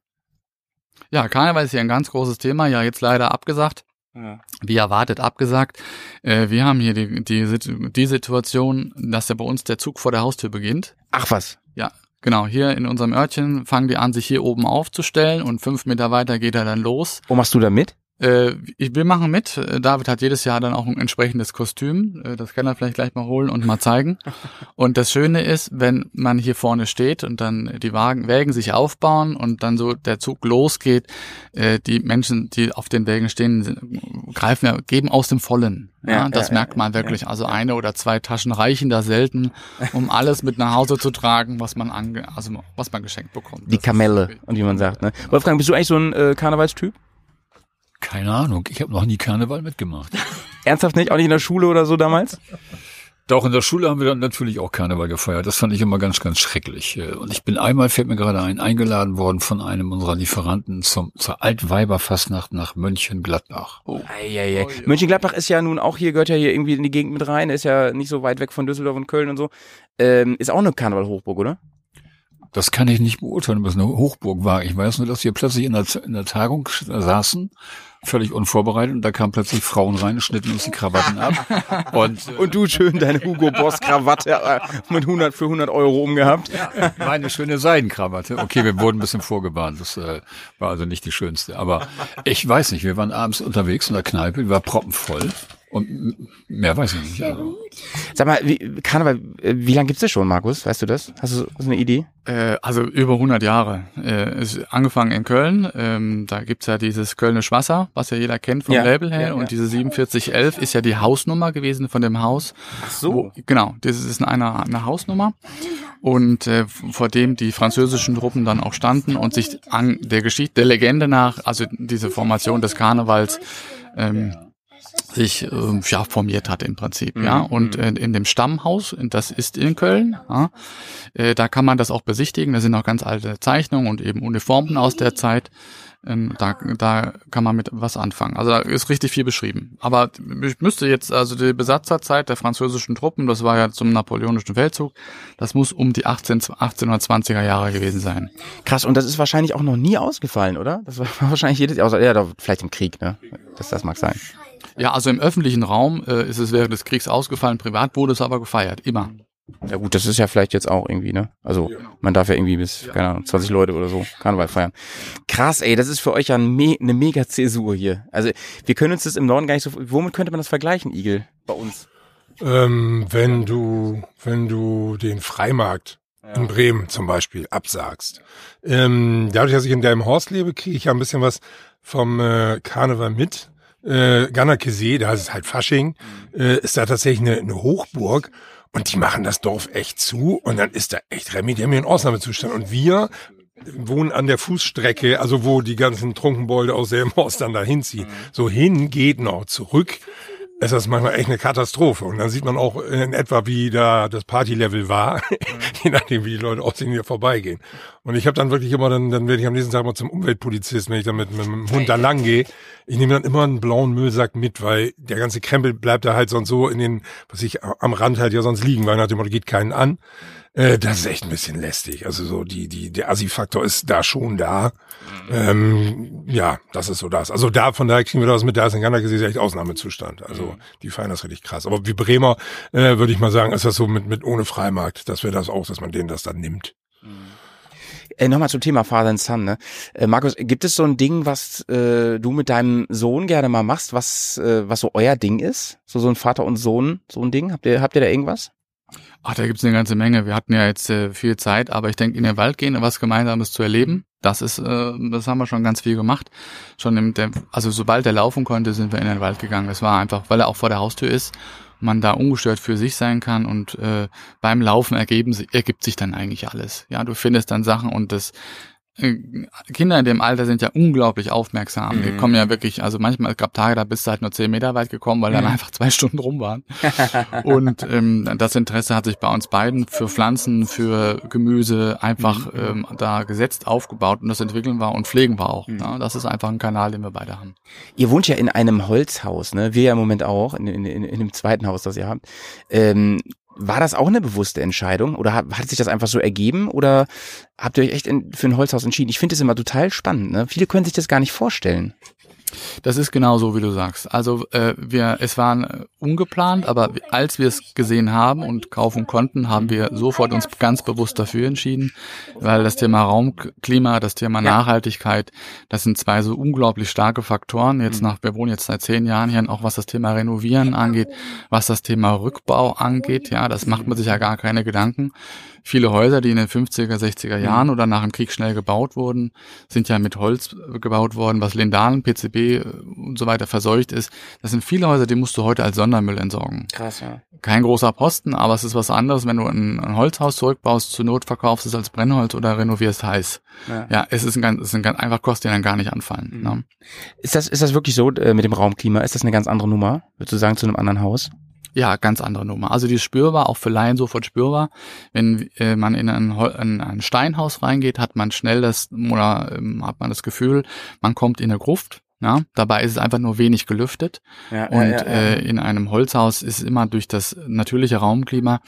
Ja, Karneval ist ja ein ganz großes Thema. Ja, jetzt leider abgesagt. Ja. Wie erwartet abgesagt. Äh, wir haben hier die, die, die Situation, dass ja bei uns der Zug vor der Haustür beginnt. Ach was. Ja, genau. Hier in unserem Örtchen fangen die an, sich hier oben aufzustellen und fünf Meter weiter geht er dann los. Wo machst du da mit? Äh, ich will machen mit. Äh, David hat jedes Jahr dann auch ein entsprechendes Kostüm. Äh, das kann er vielleicht gleich mal holen und mal zeigen. Und das Schöne ist, wenn man hier vorne steht und dann die Wagen, Wägen sich aufbauen und dann so der Zug losgeht, äh, die Menschen, die auf den Wägen stehen, greifen ja, geben aus dem Vollen. Ja, Ja, das ja, merkt man wirklich. Also eine oder zwei Taschen reichen da selten, um alles mit nach Hause zu tragen, was man ange also was man geschenkt bekommt. Die Kamelle, und wie man sagt, ne? Wolfgang, bist du eigentlich so ein äh, Karnevalstyp? Keine Ahnung, ich habe noch nie Karneval mitgemacht. Ernsthaft nicht? Auch nicht in der Schule oder so damals? Doch, in der Schule haben wir dann natürlich auch Karneval gefeiert. Das fand ich immer ganz, ganz schrecklich. Und ich bin einmal, fällt mir gerade ein, eingeladen worden von einem unserer Lieferanten zum, zur Altweiberfastnacht nach Mönchengladbach. Oh. Eieiei. Mönchengladbach ist ja nun auch hier, gehört ja hier irgendwie in die Gegend mit rein, ist ja nicht so weit weg von Düsseldorf und Köln und so. Ähm, ist auch eine Karneval-Hochburg, oder? Das kann ich nicht beurteilen, ob es eine Hochburg war. Ich weiß nur, dass wir plötzlich in der, in der Tagung saßen, völlig unvorbereitet, und da kamen plötzlich Frauen rein, schnitten uns die Krawatten ab. Und, äh, Und du schön deine Hugo Boss Krawatte äh, mit 100 für 100 Euro umgehabt. war eine schöne Seidenkrawatte. Okay, wir wurden ein bisschen vorgewarnt. Das äh, war also nicht die schönste. Aber ich weiß nicht, wir waren abends unterwegs in der Kneipe, die war proppenvoll. Und mehr weiß ich nicht. Also, Sag mal, wie, Karneval, äh, wie lange gibt's das schon, Markus? Weißt du das? Hast du hast du eine Idee? Äh, also über 100 Jahre. Äh, ist angefangen in Köln. Ähm, da gibt's ja dieses Kölnisch Wasser, was ja jeder kennt vom Ja, Label her. ja, ja. Und diese 4711 ist ja die Hausnummer gewesen von dem Haus. Ach so. Wo, genau, das ist eine, eine Hausnummer. Und äh, vor dem die französischen Truppen dann auch standen und sich an der Geschichte, der Legende nach, also diese Formation des Karnevals, ähm, sich ähm, ja, formiert hat im Prinzip, ja. Und äh, in dem Stammhaus, das ist in Köln, ja, äh, da kann man das auch besichtigen. Da sind auch ganz alte Zeichnungen und eben Uniformen aus der Zeit. Ähm, da, da kann man mit was anfangen. Also da ist richtig viel beschrieben. Aber ich müsste jetzt, also die Besatzerzeit der französischen Truppen, das war ja zum napoleonischen Feldzug, das muss um die 18, 1820er Jahre gewesen sein. Krass, und das ist wahrscheinlich auch noch nie ausgefallen, oder? Das war wahrscheinlich jedes Jahr, außer, ja, vielleicht im Krieg, ne? Das, das mag sein. Ja, also im öffentlichen Raum äh, ist es während des Kriegs ausgefallen, privat wurde es aber gefeiert, immer. Ja gut, das ist ja vielleicht jetzt auch irgendwie, ne? Also man darf ja irgendwie bis, keine Ahnung, 20 Leute oder so Karneval feiern. Krass, ey, das ist für euch ja ein Me eine mega Zäsur hier. Also wir können uns das im Norden gar nicht so, womit könnte man das vergleichen, Igel, bei uns? Ähm, wenn du, wenn du den Freimarkt in Bremen zum Beispiel absagst. Ähm, dadurch, dass ich in deinem Horst lebe, kriege ich ja ein bisschen was vom äh, Karneval mit. Äh, Ganakesee, da ist es halt Fasching, äh, ist da tatsächlich eine, eine Hochburg und die machen das Dorf echt zu und dann ist da echt Remi Demi in Ausnahmezustand und wir wohnen an der Fußstrecke, also wo die ganzen Trunkenbolde aus dem Horst dann da hinziehen. So hin geht noch, zurück ist das manchmal echt eine Katastrophe. Und dann sieht man auch in etwa, wie da das Partylevel war, je nachdem, wie die Leute aussehen, die vorbeigehen. Und ich habe dann wirklich immer, dann, dann werde ich am nächsten Tag mal zum Umweltpolizisten, wenn ich dann mit, mit dem Hund da lang gehe. Ich nehme dann immer einen blauen Müllsack mit, weil der ganze Krempel bleibt da halt sonst so in den, was ich am Rand halt ja sonst liegen, weil nach dem Motto geht keinen an. Äh, das ist echt ein bisschen lästig. Also so die, die, der Assi-Faktor ist da schon da. Ähm, ja, das ist so das. Also da, von daher kriegen wir da was mit, da ist in Ganderkesee echt Ausnahmezustand. Also die feiern das richtig krass. Aber wie Bremer, äh, würde ich mal sagen, ist das so mit, mit ohne Freimarkt, dass wir das auch, dass man denen das dann nimmt. Äh, Nochmal zum Thema Father and Son. Ne? Äh, Markus, gibt es so ein Ding, was äh, du mit deinem Sohn gerne mal machst, was äh, was so euer Ding ist? So so ein Vater und Sohn, so ein Ding. Habt ihr habt ihr da irgendwas? Ach, da gibt's eine ganze Menge. Wir hatten ja jetzt äh, viel Zeit, aber ich denke, in den Wald gehen und was Gemeinsames zu erleben, das ist, äh, das haben wir schon ganz viel gemacht. Schon im, also sobald er laufen konnte, sind wir in den Wald gegangen. Es war einfach, weil er auch vor der Haustür ist, man da ungestört für sich sein kann und äh, beim Laufen ergeben, ergibt sich dann eigentlich alles. Ja, du findest dann Sachen und das Kinder in dem Alter sind ja unglaublich aufmerksam. Die kommen ja wirklich, also manchmal es gab Tage, da bist du halt nur zehn Meter weit gekommen, weil dann einfach zwei Stunden rum waren. Und ähm, das Interesse hat sich bei uns beiden für Pflanzen, für Gemüse einfach ähm, da gesetzt, aufgebaut und das entwickeln wir und pflegen wir auch. Ja, das ist einfach ein Kanal, den wir beide haben. Ihr wohnt ja in einem Holzhaus, ne? Wir ja im Moment auch, in, in, in, in dem zweiten Haus, das ihr habt. Ähm, war das auch eine bewusste Entscheidung oder hat, hat sich das einfach so ergeben oder habt ihr euch echt in, für ein Holzhaus entschieden? Ich finde es immer total spannend. Ne? Viele können sich das gar nicht vorstellen. Das ist genau so, wie du sagst. Also äh, wir, es waren äh, ungeplant, aber als wir es gesehen haben und kaufen konnten, haben wir sofort uns ganz bewusst dafür entschieden, weil das Thema Raumklima, das Thema. Nachhaltigkeit, das sind zwei so unglaublich starke Faktoren. Jetzt nach, wir wohnen jetzt seit zehn Jahren hier, und auch was das Thema Renovieren angeht, was das Thema Rückbau angeht, ja, das macht man sich ja gar keine Gedanken. Viele Häuser, die in den 50er, 60er Jahren oder nach dem Krieg schnell gebaut wurden, sind ja mit Holz gebaut worden, was Lindan, PCB äh, und so weiter verseucht ist. Das sind viele Häuser, die musst du heute als Sondermüll entsorgen. Krass, ja. Kein großer Posten, aber es ist was anderes, wenn du ein, ein Holzhaus zurückbaust, zur Not verkaufst es als Brennholz oder renovierst heiß. Ja. Ja, es ist ein ganz, es sind ganz einfach Kosten, die dann gar nicht anfallen. Ne? Ist das, ist das wirklich so äh, mit dem Raumklima? Ist das eine ganz andere Nummer, würdest du sagen, zu einem anderen Haus? Ja, ganz andere Nummer. Also die ist spürbar, auch für Laien sofort spürbar. Wenn äh, man in ein, in ein Steinhaus reingeht, hat man schnell das, oder ähm, hat man das Gefühl, man kommt in eine Gruft. Ja, dabei ist es einfach nur wenig gelüftet. Ja, Und Äh, in einem Holzhaus ist immer durch das natürliche Raumklima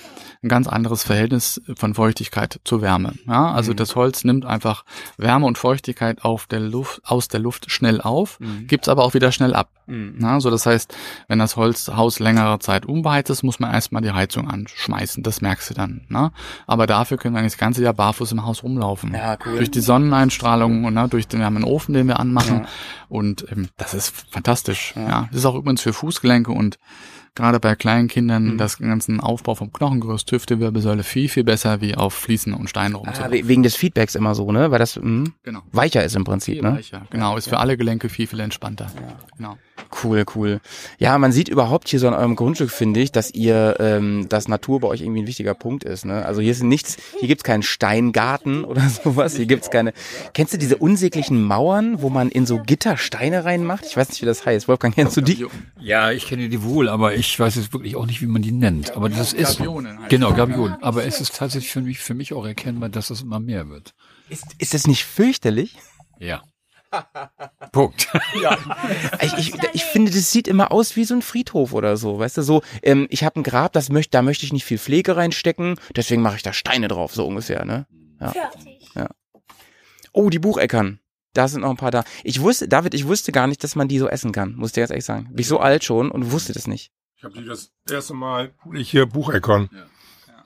ein ganz anderes Verhältnis von Feuchtigkeit zur Wärme. Ja, Mhm. also das Holz nimmt einfach Wärme und Feuchtigkeit auf der Luft, aus der Luft schnell auf, Mhm. gibt's aber auch wieder schnell ab. Mhm. Na, so das heißt, wenn das Holzhaus längere Zeit unbeheizt ist, muss man erstmal die Heizung anschmeißen. Das merkst du dann. Ne? Aber dafür können wir das ganze Jahr barfuß im Haus rumlaufen. Ja, cool. Durch die Sonneneinstrahlung und ne, durch den, wir haben einen Ofen, den wir anmachen. Und ähm, das ist fantastisch. Ja. Das ist auch übrigens für Fußgelenke und gerade bei kleinen Kindern Mhm. das ganzen Aufbau vom Knochengerüst, Hüfte, Wirbelsäule viel, viel besser wie auf Fliesen und Steinen Ah, rumzulaufen. we- wegen des Feedbacks immer so, ne? Weil das mh, genau. weicher ist im Prinzip, Viel ne? weicher. Genau, ist für alle Gelenke viel, viel entspannter. Genau. Cool, cool. Ja, man sieht überhaupt hier so an eurem Grundstück, finde ich, dass ihr, ähm, dass Natur bei euch irgendwie ein wichtiger Punkt ist. Ne? Also hier ist nichts, hier gibt's keinen Steingarten oder sowas, hier gibt's keine. Kennst du diese unsäglichen Mauern, wo man in so Gitter Steine reinmacht? Ich weiß nicht, wie das heißt. Wolfgang, kennst du die? Ja, ich kenne die wohl, aber ich weiß jetzt wirklich auch nicht, wie man die nennt. Aber das ist Gabionen heißt genau Gabionen. Aber es ist tatsächlich für mich für mich auch erkennbar, dass das immer mehr wird. Ist, ist das nicht fürchterlich? Ja. Punkt. Ich, ich, ich finde, das sieht immer aus wie so ein Friedhof oder so, weißt du, so, ähm, ich habe ein Grab, das möchte, da möchte ich nicht viel Pflege reinstecken, deswegen mache ich da Steine drauf, so ungefähr, ne? Fertig. Oh, die Bucheckern. Da sind noch ein paar da. Ich wusste, David, ich wusste gar nicht, dass man die so essen kann, muss ich dir ganz ehrlich sagen. Bin ich so alt schon und wusste das nicht. Ich habe die das erste Mal ich hier Bucheckern.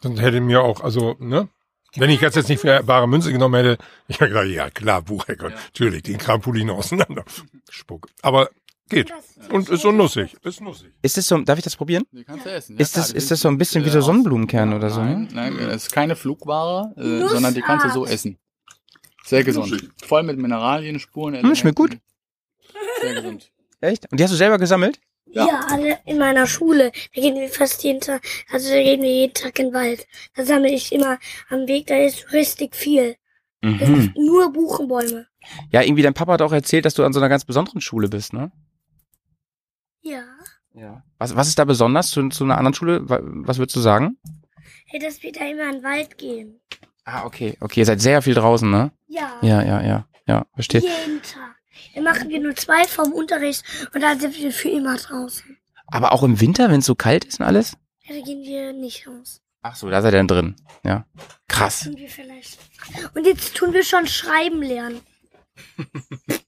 Dann hätte mir auch, also, ne? Wenn ich jetzt jetzt nicht für bare Münze genommen hätte, ich hätte gedacht, ja klar, Bucheckern. Natürlich, den Kram pul ich noch auseinander. Spuck. Aber geht. Und ist so nussig. Ist nussig. Ist das so, darf ich das probieren? Die kannst du essen. Ist das, ist das so ein bisschen wie so Sonnenblumenkern oder so? Nein, Ne? nein, es ist keine Flugware, äh, sondern die kannst du so essen. Sehr gesund. Voll mit Mineralien, Spuren. Hm, schmeckt gut. Sehr gesund. Echt? Und die hast du selber gesammelt? Ja. alle in meiner Schule. Da gehen wir fast jeden Tag, also da gehen wir jeden Tag in den Wald. Da sammle ich immer am Weg, da ist richtig viel. Das Mhm. ist nur Buchenbäume. Ja, irgendwie dein Papa hat auch erzählt, dass du an so einer ganz besonderen Schule bist, ne? Ja. Ja. Was, was ist da besonders zu, zu einer anderen Schule? Wa- Was würdest du sagen? Hey, dass wir da immer in den Wald gehen. Ah, okay, okay, ihr seid sehr viel draußen, ne? Ja. Ja, ja, ja, ja, verstehe. Jeden Tag. Dann machen wir nur zwei vom Unterricht und dann sind wir für immer draußen. Aber auch im Winter, wenn es so kalt ist und alles? Ja, da gehen wir nicht raus. Ach so, da seid ihr dann drin. Ja. Krass. Tun wir vielleicht. Und jetzt tun wir schon schreiben lernen.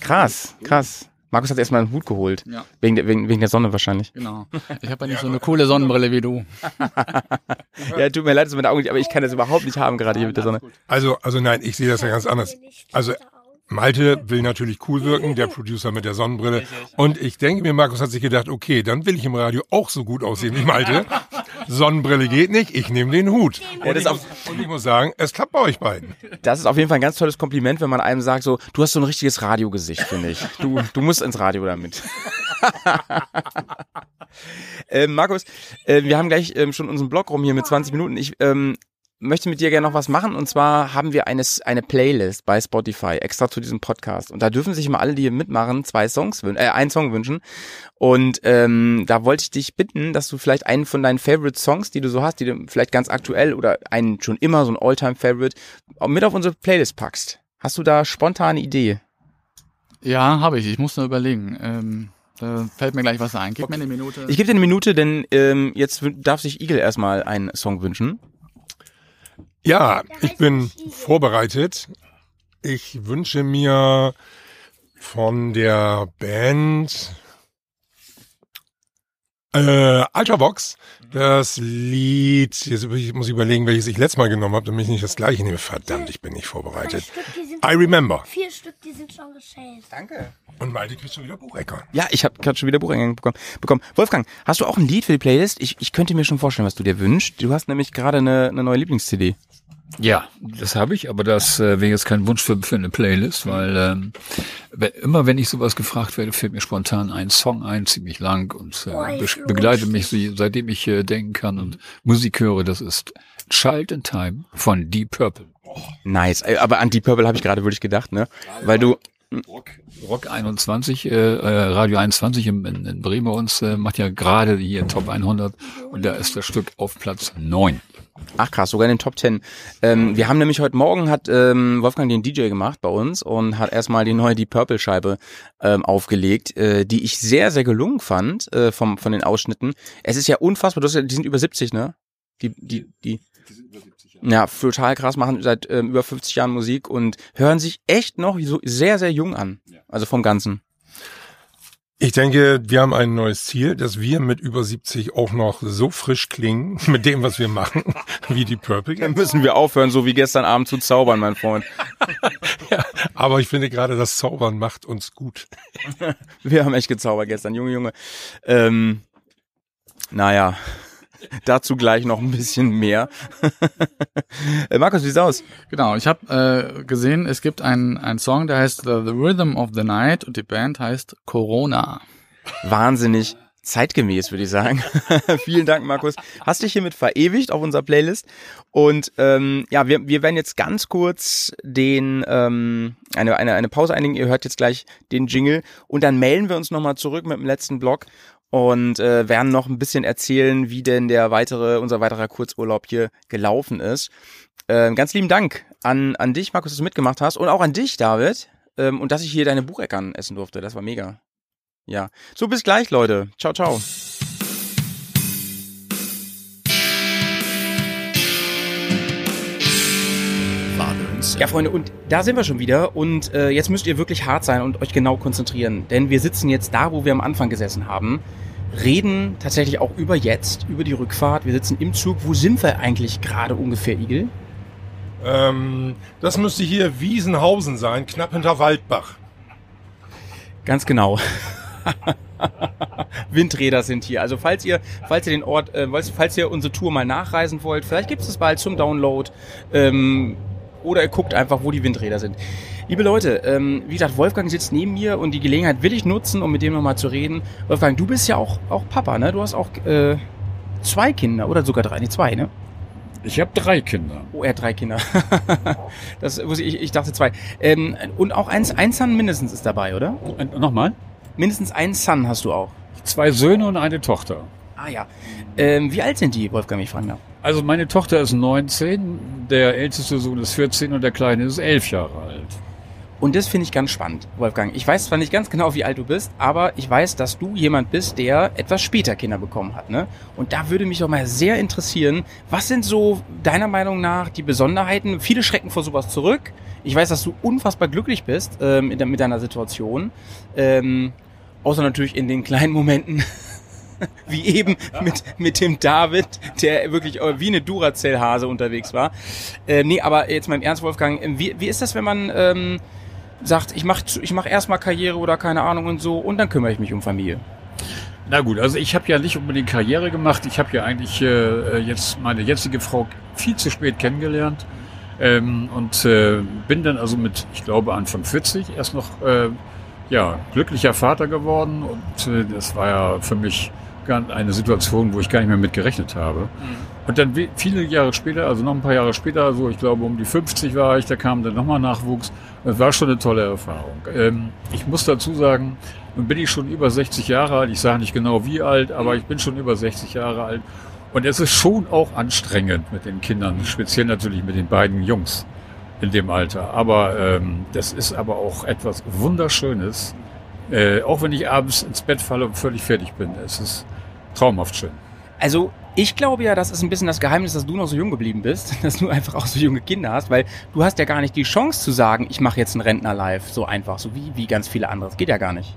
Krass, krass. Markus hat erstmal einen Hut geholt. Ja. Wegen der, wegen, wegen der Sonne wahrscheinlich. Genau. Ich habe ja nicht so eine coole Sonnenbrille wie du. Ja, tut mir leid, dass mit den Augen nicht, aber ich kann das überhaupt nicht haben, gerade hier mit der Sonne. Also, also nein, ich sehe das ja ganz anders. Also Malte will natürlich cool wirken, der Producer mit der Sonnenbrille. Und ich denke mir, Markus hat sich gedacht, okay, dann will ich im Radio auch so gut aussehen wie Malte. Sonnenbrille geht nicht, ich nehme den Hut. Ja, Und ich, muss, und ich muss sagen, es klappt bei euch beiden. Das ist auf jeden Fall ein ganz tolles Kompliment, wenn man einem sagt, so, du hast so ein richtiges Radiogesicht, finde ich. Du, du musst ins Radio damit. ähm, Markus, äh, wir haben gleich ähm, schon unseren Blog rum hier mit 20 Minuten. Ich ähm, möchte mit dir gerne noch was machen und zwar haben wir eine, eine Playlist bei Spotify extra zu diesem Podcast und da dürfen sich immer alle, die hier mitmachen, zwei Songs wünschen, äh, einen Song wünschen und ähm, da wollte ich dich bitten, dass du vielleicht einen von deinen Favorite Songs, die du so hast, die du vielleicht ganz aktuell oder einen schon immer so ein Alltime Favorite mit auf unsere Playlist packst. Hast du da spontane Idee? Ja, habe ich. Ich muss nur überlegen. Ähm, da fällt mir gleich was ein. Gib mir eine Minute. Ich gebe dir eine Minute, denn ähm, jetzt darf sich Igel erstmal einen Song wünschen. Ja, ich bin vorbereitet. Ich wünsche mir von der Band äh, Ultravox das Lied, jetzt muss ich überlegen, welches ich letztes Mal genommen habe, damit ich nicht das gleiche nehme. Verdammt, ich bin nicht vorbereitet. Stück, die sind I remember. Vier Stück, die sind schon geschält. Danke. Und Malte kriegt schon wieder Buchecker. Ja, ich habe gerade schon wieder Bucheingang bekommen. bekommen. Wolfgang, hast du auch ein Lied für die Playlist? Ich, ich könnte mir schon vorstellen, was du dir wünschst. Du hast nämlich gerade eine, eine neue Lieblings-CD. Ja, das habe ich, aber das äh, wäre jetzt kein Wunsch für, für eine Playlist, weil ähm, immer wenn ich sowas gefragt werde, fällt mir spontan ein Song ein, ziemlich lang und Oh, äh, ich be begleitet mich, seitdem ich äh, denken kann und Musik höre. Das ist Child in Time von Deep Purple. Nice. Ey, Aber an Deep Purple habe ich gerade wirklich gedacht, ne? Weil du, Rock, Rock 21, äh, äh, Radio 21 in, in, in Bremen bei uns äh, macht ja gerade hier Top 100 und da ist das Stück auf Platz 9. ach krass, sogar in den Top 10. Ähm, wir haben nämlich heute Morgen hat ähm, Wolfgang den DJ gemacht bei uns und hat erstmal die neue Deep Purple Scheibe ähm, aufgelegt, äh, die ich sehr, sehr gelungen fand äh, vom, von den Ausschnitten. Es ist ja unfassbar, du hast ja, die sind über 70, ne? Die, die, die. Ja, total krass, machen seit ähm, über 50 Jahren Musik und hören sich echt noch so sehr, sehr jung an. Also vom Ganzen. Ich denke, wir haben ein neues Ziel, dass wir mit über 70 auch noch so frisch klingen mit dem, was wir machen, wie die Purple. Dann müssen wir aufhören, so wie gestern Abend zu zaubern, mein Freund. Ja, aber ich finde gerade, das Zaubern macht uns gut. Wir haben echt gezaubert gestern, Junge, Junge. Ähm, naja, dazu gleich noch ein bisschen mehr. Äh, Markus, wie sieht's aus? Genau, ich habe äh, gesehen, es gibt einen einen Song, der heißt The, the Rhythm of the Night und die Band heißt Corona. Wahnsinnig zeitgemäß, würde ich sagen. Vielen Dank, Markus. Hast dich hiermit verewigt auf unserer Playlist. Und ähm, ja, wir, wir werden jetzt ganz kurz den ähm, eine, eine, eine Pause einlegen. Ihr hört jetzt gleich den Jingle und dann melden wir uns nochmal zurück mit dem letzten Blog und äh, werden noch ein bisschen erzählen, wie denn der weitere, unser weiterer Kurzurlaub hier gelaufen ist. Ähm, ganz lieben Dank an, an dich, Markus, dass du mitgemacht hast und auch an dich, David, ähm, und dass ich hier deine Bucheckern essen durfte. Das war mega. Ja. So, bis gleich, Leute. Ciao, ciao. Ja, Freunde, und da sind wir schon wieder. Und äh, jetzt müsst ihr wirklich hart sein und euch genau konzentrieren. Denn wir sitzen jetzt da, wo wir am Anfang gesessen haben. Reden tatsächlich auch über jetzt, über die Rückfahrt. Wir sitzen im Zug. Wo sind wir eigentlich gerade ungefähr, Igel? Ähm, das müsste hier Wiesenhausen sein, knapp hinter Waldbach. Ganz genau. Windräder sind hier. Also falls ihr, falls ihr den Ort, äh, falls, ihr unsere Tour mal nachreisen wollt, vielleicht gibt es es bald zum Download. Ähm, oder ihr guckt einfach, wo die Windräder sind. Liebe Leute, ähm, wie gesagt, Wolfgang sitzt neben mir und die Gelegenheit will ich nutzen, um mit dem nochmal zu reden. Wolfgang, du bist ja auch, auch Papa, ne? Du hast auch äh, zwei Kinder oder sogar drei, nee, zwei, ne? Ich habe drei Kinder. Oh, er hat drei Kinder. das ich, ich dachte zwei. Ähm, und auch ein, ein Son mindestens ist dabei, oder? Nochmal? Mindestens einen Son hast du auch. Zwei Söhne und eine Tochter. Ah ja. Ähm, wie alt sind die, Wolfgang, ich fragen darf? Also meine Tochter ist 19, der älteste Sohn ist 14 und der kleine ist 11 Jahre alt. Und das finde ich ganz spannend, Wolfgang. Ich weiß zwar nicht ganz genau, wie alt du bist, aber ich weiß, dass du jemand bist, der etwas später Kinder bekommen hat. Ne? Und da würde mich doch mal sehr interessieren, was sind so deiner Meinung nach die Besonderheiten? Viele schrecken vor sowas zurück. Ich weiß, dass du unfassbar glücklich bist ähm, mit deiner Situation. Ähm, außer natürlich in den kleinen Momenten, wie eben mit, mit dem David, der wirklich äh, wie eine Duracell-Hase unterwegs war. Äh, nee, aber jetzt mal im Ernst, Wolfgang, wie, wie ist das, wenn man ähm, sagt, ich mache ich mach erstmal Karriere oder keine Ahnung und so und dann kümmere ich mich um Familie? Na gut, also ich habe ja nicht unbedingt Karriere gemacht. Ich habe ja eigentlich äh, jetzt meine jetzige Frau viel zu spät kennengelernt ähm, und äh, bin dann also mit, ich glaube, Anfang 40 erst noch äh, ja, glücklicher Vater geworden und äh, das war ja für mich eine Situation, wo ich gar nicht mehr mit gerechnet habe. Mhm. Und dann viele Jahre später, also noch ein paar Jahre später, so ich glaube um die 50 war ich, da kam dann nochmal Nachwuchs. Das war schon eine tolle Erfahrung. Ähm, ich muss dazu sagen, nun bin ich schon über 60 Jahre alt. Ich sage nicht genau wie alt, aber ich bin schon über 60 Jahre alt. Und es ist schon auch anstrengend mit den Kindern, speziell natürlich mit den beiden Jungs in dem Alter. Aber ähm, das ist aber auch etwas Wunderschönes. Äh, auch wenn ich abends ins Bett falle und völlig fertig bin. Es ist traumhaft schön. Also ich glaube ja, das ist ein bisschen das Geheimnis, dass du noch so jung geblieben bist, dass du einfach auch so junge Kinder hast, weil du hast ja gar nicht die Chance zu sagen, ich mache jetzt einen Rentner live, so einfach, so wie, wie ganz viele andere. Das geht ja gar nicht.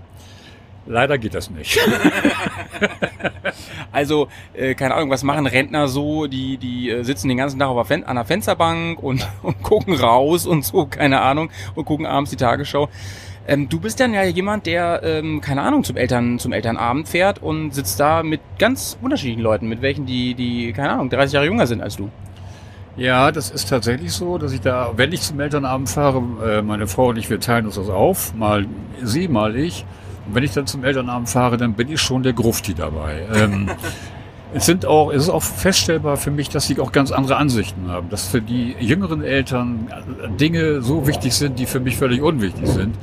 Leider geht das nicht. also, äh, keine Ahnung, was machen Rentner so? Die, die äh, sitzen den ganzen Tag auf an der Fensterbank und, und gucken raus und so, keine Ahnung, und gucken abends die Tagesschau. Ähm, du bist dann ja jemand, der, ähm, keine Ahnung, zum Eltern, zum Elternabend fährt und sitzt da mit ganz unterschiedlichen Leuten, mit welchen, die, die, keine Ahnung, 30 Jahre jünger sind als du. Ja, das ist tatsächlich so, dass ich da, wenn ich zum Elternabend fahre, äh, meine Frau und ich, wir teilen uns das auf, mal sie, mal ich. Und wenn ich dann zum Elternabend fahre, dann bin ich schon der Grufti dabei. Ähm, es sind auch, es ist auch feststellbar für mich, dass sie auch ganz andere Ansichten haben, dass für die jüngeren Eltern Dinge so wichtig sind, die für mich völlig unwichtig sind.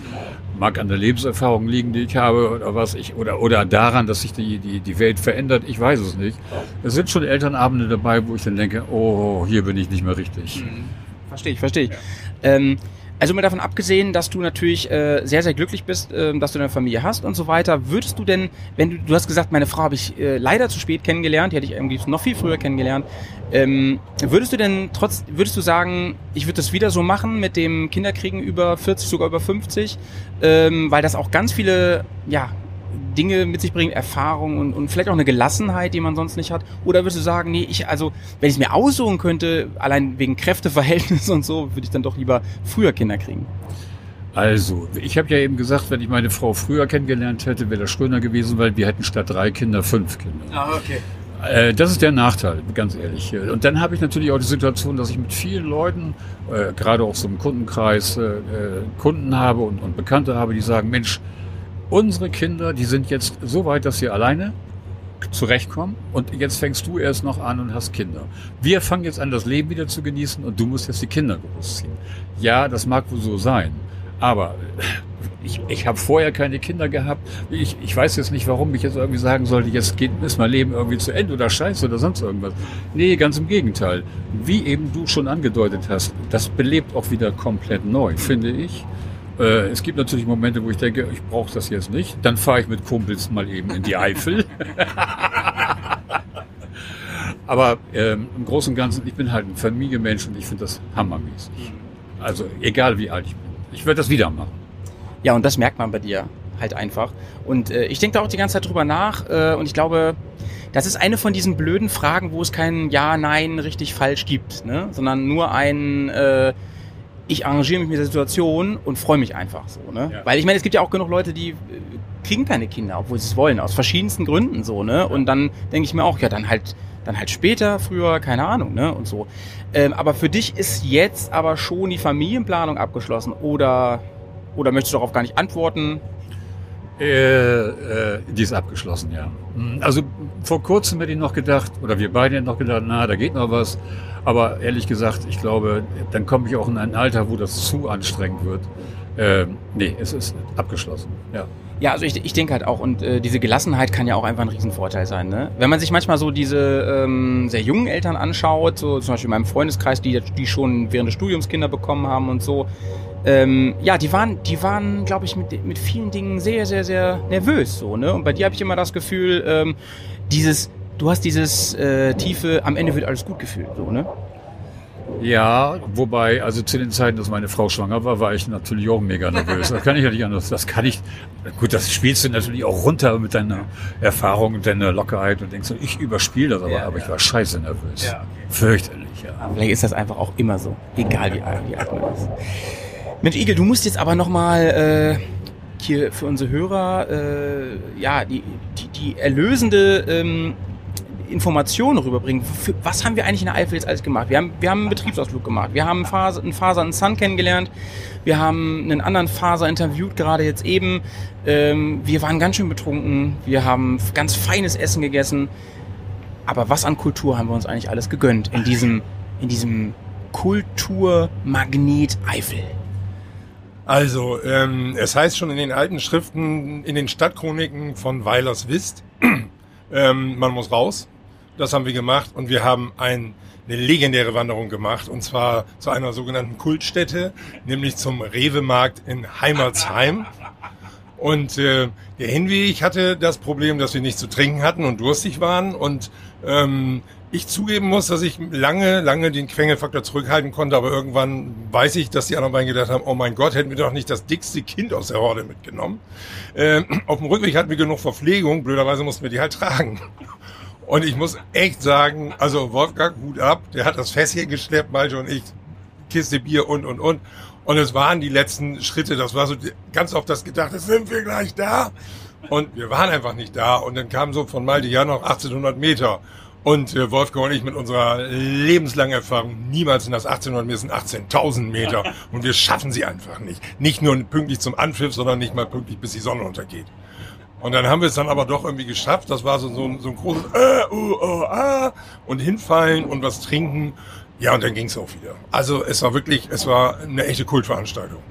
Mag an der Lebenserfahrung liegen, die ich habe, oder was ich, oder, oder daran, dass sich die, die, die Welt verändert, ich weiß es nicht. Es sind schon Elternabende dabei, wo ich dann denke, oh, hier bin ich nicht mehr richtig. Hm. Verstehe ich, verstehe ich. Ja. Ähm, also mal davon abgesehen, dass du natürlich äh, sehr, sehr glücklich bist, äh, dass du eine Familie hast und so weiter, würdest du denn, wenn du, du hast gesagt, meine Frau habe ich äh, leider zu spät kennengelernt, die hätte ich irgendwie noch viel früher kennengelernt, ähm, würdest du denn trotz, würdest du sagen, ich würde das wieder so machen mit dem Kinderkriegen über 40, sogar über 50, ähm, weil das auch ganz viele, ja, Dinge mit sich bringen, Erfahrung und, und vielleicht auch eine Gelassenheit, die man sonst nicht hat? Oder würdest du sagen, nee, ich, also, wenn ich es mir aussuchen könnte, allein wegen Kräfteverhältnis und so, würde ich dann doch lieber früher Kinder kriegen? Also, ich habe ja eben gesagt, wenn ich meine Frau früher kennengelernt hätte, wäre das schöner gewesen, weil wir hätten statt drei Kinder fünf Kinder. Ah, okay. Äh, das ist der Nachteil, ganz ehrlich. Und dann habe ich natürlich auch die Situation, dass ich mit vielen Leuten, äh, gerade auch so im Kundenkreis, äh, äh Kunden habe und, und Bekannte habe, die sagen, Mensch, Unsere Kinder, die sind jetzt so weit, dass sie alleine zurechtkommen und jetzt fängst du erst noch an und hast Kinder. Wir fangen jetzt an, das Leben wieder zu genießen und du musst jetzt die Kinder großziehen. Ja, das mag wohl so sein, aber ich, ich habe vorher keine Kinder gehabt. Ich, ich weiß jetzt nicht, warum ich jetzt irgendwie sagen sollte, jetzt geht, ist mein Leben irgendwie zu Ende oder scheiße oder sonst irgendwas. Nee, ganz im Gegenteil. Wie eben du schon angedeutet hast, das belebt auch wieder komplett neu, finde ich. Äh, es gibt natürlich Momente, wo ich denke, ich brauche das jetzt nicht. Dann fahre ich mit Kumpels mal eben in die Eifel. Aber ähm, im Großen und Ganzen, ich bin halt ein Familienmensch und ich finde das hammermäßig. Also egal wie alt ich bin. Ich werde das wieder machen. Ja, und das merkt man bei dir halt einfach. Und äh, ich denke da auch die ganze Zeit drüber nach äh, und ich glaube, das ist eine von diesen blöden Fragen, wo es kein Ja, Nein, richtig, falsch gibt, ne? sondern nur ein äh, ich arrangiere mich mit der Situation und freue mich einfach so, ne? Ja. Weil ich meine, es gibt ja auch genug Leute, die äh, kriegen keine Kinder, obwohl sie es wollen, aus verschiedensten Gründen so, ne? Ja. Und dann denke ich mir auch, ja, dann halt, dann halt später, früher, keine Ahnung, ne? Und so. Ähm, aber für dich ist jetzt aber schon die Familienplanung abgeschlossen oder oder möchtest du darauf gar nicht antworten? Äh, äh, die ist abgeschlossen, ja. Hm, also vor kurzem hätte ich noch gedacht, oder wir beide hätten noch gedacht, na, da geht noch was. Aber ehrlich gesagt, ich glaube, dann komme ich auch in ein Alter, wo das zu anstrengend wird. äh, nee, es ist abgeschlossen. Ja. Ja, also ich, ich denke halt auch, und äh, diese Gelassenheit kann ja auch einfach ein Riesenvorteil sein. Ne? Wenn man sich manchmal so diese ähm, sehr jungen Eltern anschaut, so zum Beispiel in meinem Freundeskreis, die, die schon während des Studiums Kinder bekommen haben und so, ähm, ja, die waren, die waren, glaube ich, mit, mit vielen Dingen sehr, sehr, sehr nervös. So, ne? Und bei dir habe ich immer das Gefühl, ähm, dieses, du hast dieses äh, tiefe, am Ende wird alles gut Gefühl, so, ne? Ja, wobei, also zu den Zeiten, dass meine Frau schwanger war, war ich natürlich auch mega nervös. Das kann ich ja nicht anders. Das kann ich, gut, das spielst du natürlich auch runter mit deiner Erfahrung und deiner Lockerheit und denkst, ich überspiele das aber, Ja, aber ja. ich war scheiße nervös. Ja. Fürchterlich, ja. Aber vielleicht ist das einfach auch immer so, egal wie alt man ist. Mensch, Igel, du musst jetzt aber nochmal äh, hier für unsere Hörer äh, ja die, die, die erlösende ähm, Information rüberbringen. Für, was haben wir eigentlich in der Eifel jetzt alles gemacht? Wir haben, wir haben einen Betriebsausflug gemacht. Wir haben Faser, einen Faser und Sun kennengelernt. Wir haben einen anderen Faser interviewt, gerade jetzt eben. Ähm, wir waren ganz schön betrunken. Wir haben ganz feines Essen gegessen. Aber was an Kultur haben wir uns eigentlich alles gegönnt in diesem, in diesem Kulturmagnet Eifel? Also, ähm, es heißt schon in den alten Schriften, in den Stadtchroniken von Weilers Wist, ähm, man muss raus. Das haben wir gemacht und wir haben ein, eine legendäre Wanderung gemacht und zwar zu einer sogenannten Kultstätte, nämlich zum Rewe-Markt in Heimatsheim. Und äh, der Hinweg hatte das Problem, dass wir nichts zu trinken hatten und durstig waren. Und ähm, ich zugeben muss, dass ich lange, lange den Quengelfaktor zurückhalten konnte, aber irgendwann weiß ich, dass die anderen beiden gedacht haben, oh mein Gott, hätten wir doch nicht das dickste Kind aus der Horde mitgenommen. Äh, auf dem Rückweg hatten wir genug Verpflegung, blöderweise mussten wir die halt tragen. Und ich muss echt sagen, also Wolfgang, Hut ab, der hat das hier geschleppt, Malte und ich, Kiste Bier und, und, und. Und es waren die letzten Schritte, das war so ganz oft das gedacht, jetzt sind wir gleich da. Und wir waren einfach nicht da. Und dann kam so von Malte ja noch 1800 Meter. Und äh, Wolfgang und ich mit unserer lebenslangen Erfahrung niemals in das 1800 Meter, sind 18.000 Meter. Und wir schaffen sie einfach nicht. Nicht nur pünktlich zum Anpfiff, sondern nicht mal pünktlich, bis die Sonne untergeht. Und dann haben wir es dann aber doch irgendwie geschafft. Das war so, so, ein- so ein großes äh, uh, oh, ah und hinfallen und was trinken. Ja, und dann ging es auch wieder. Also es war wirklich, es war eine echte Kultveranstaltung.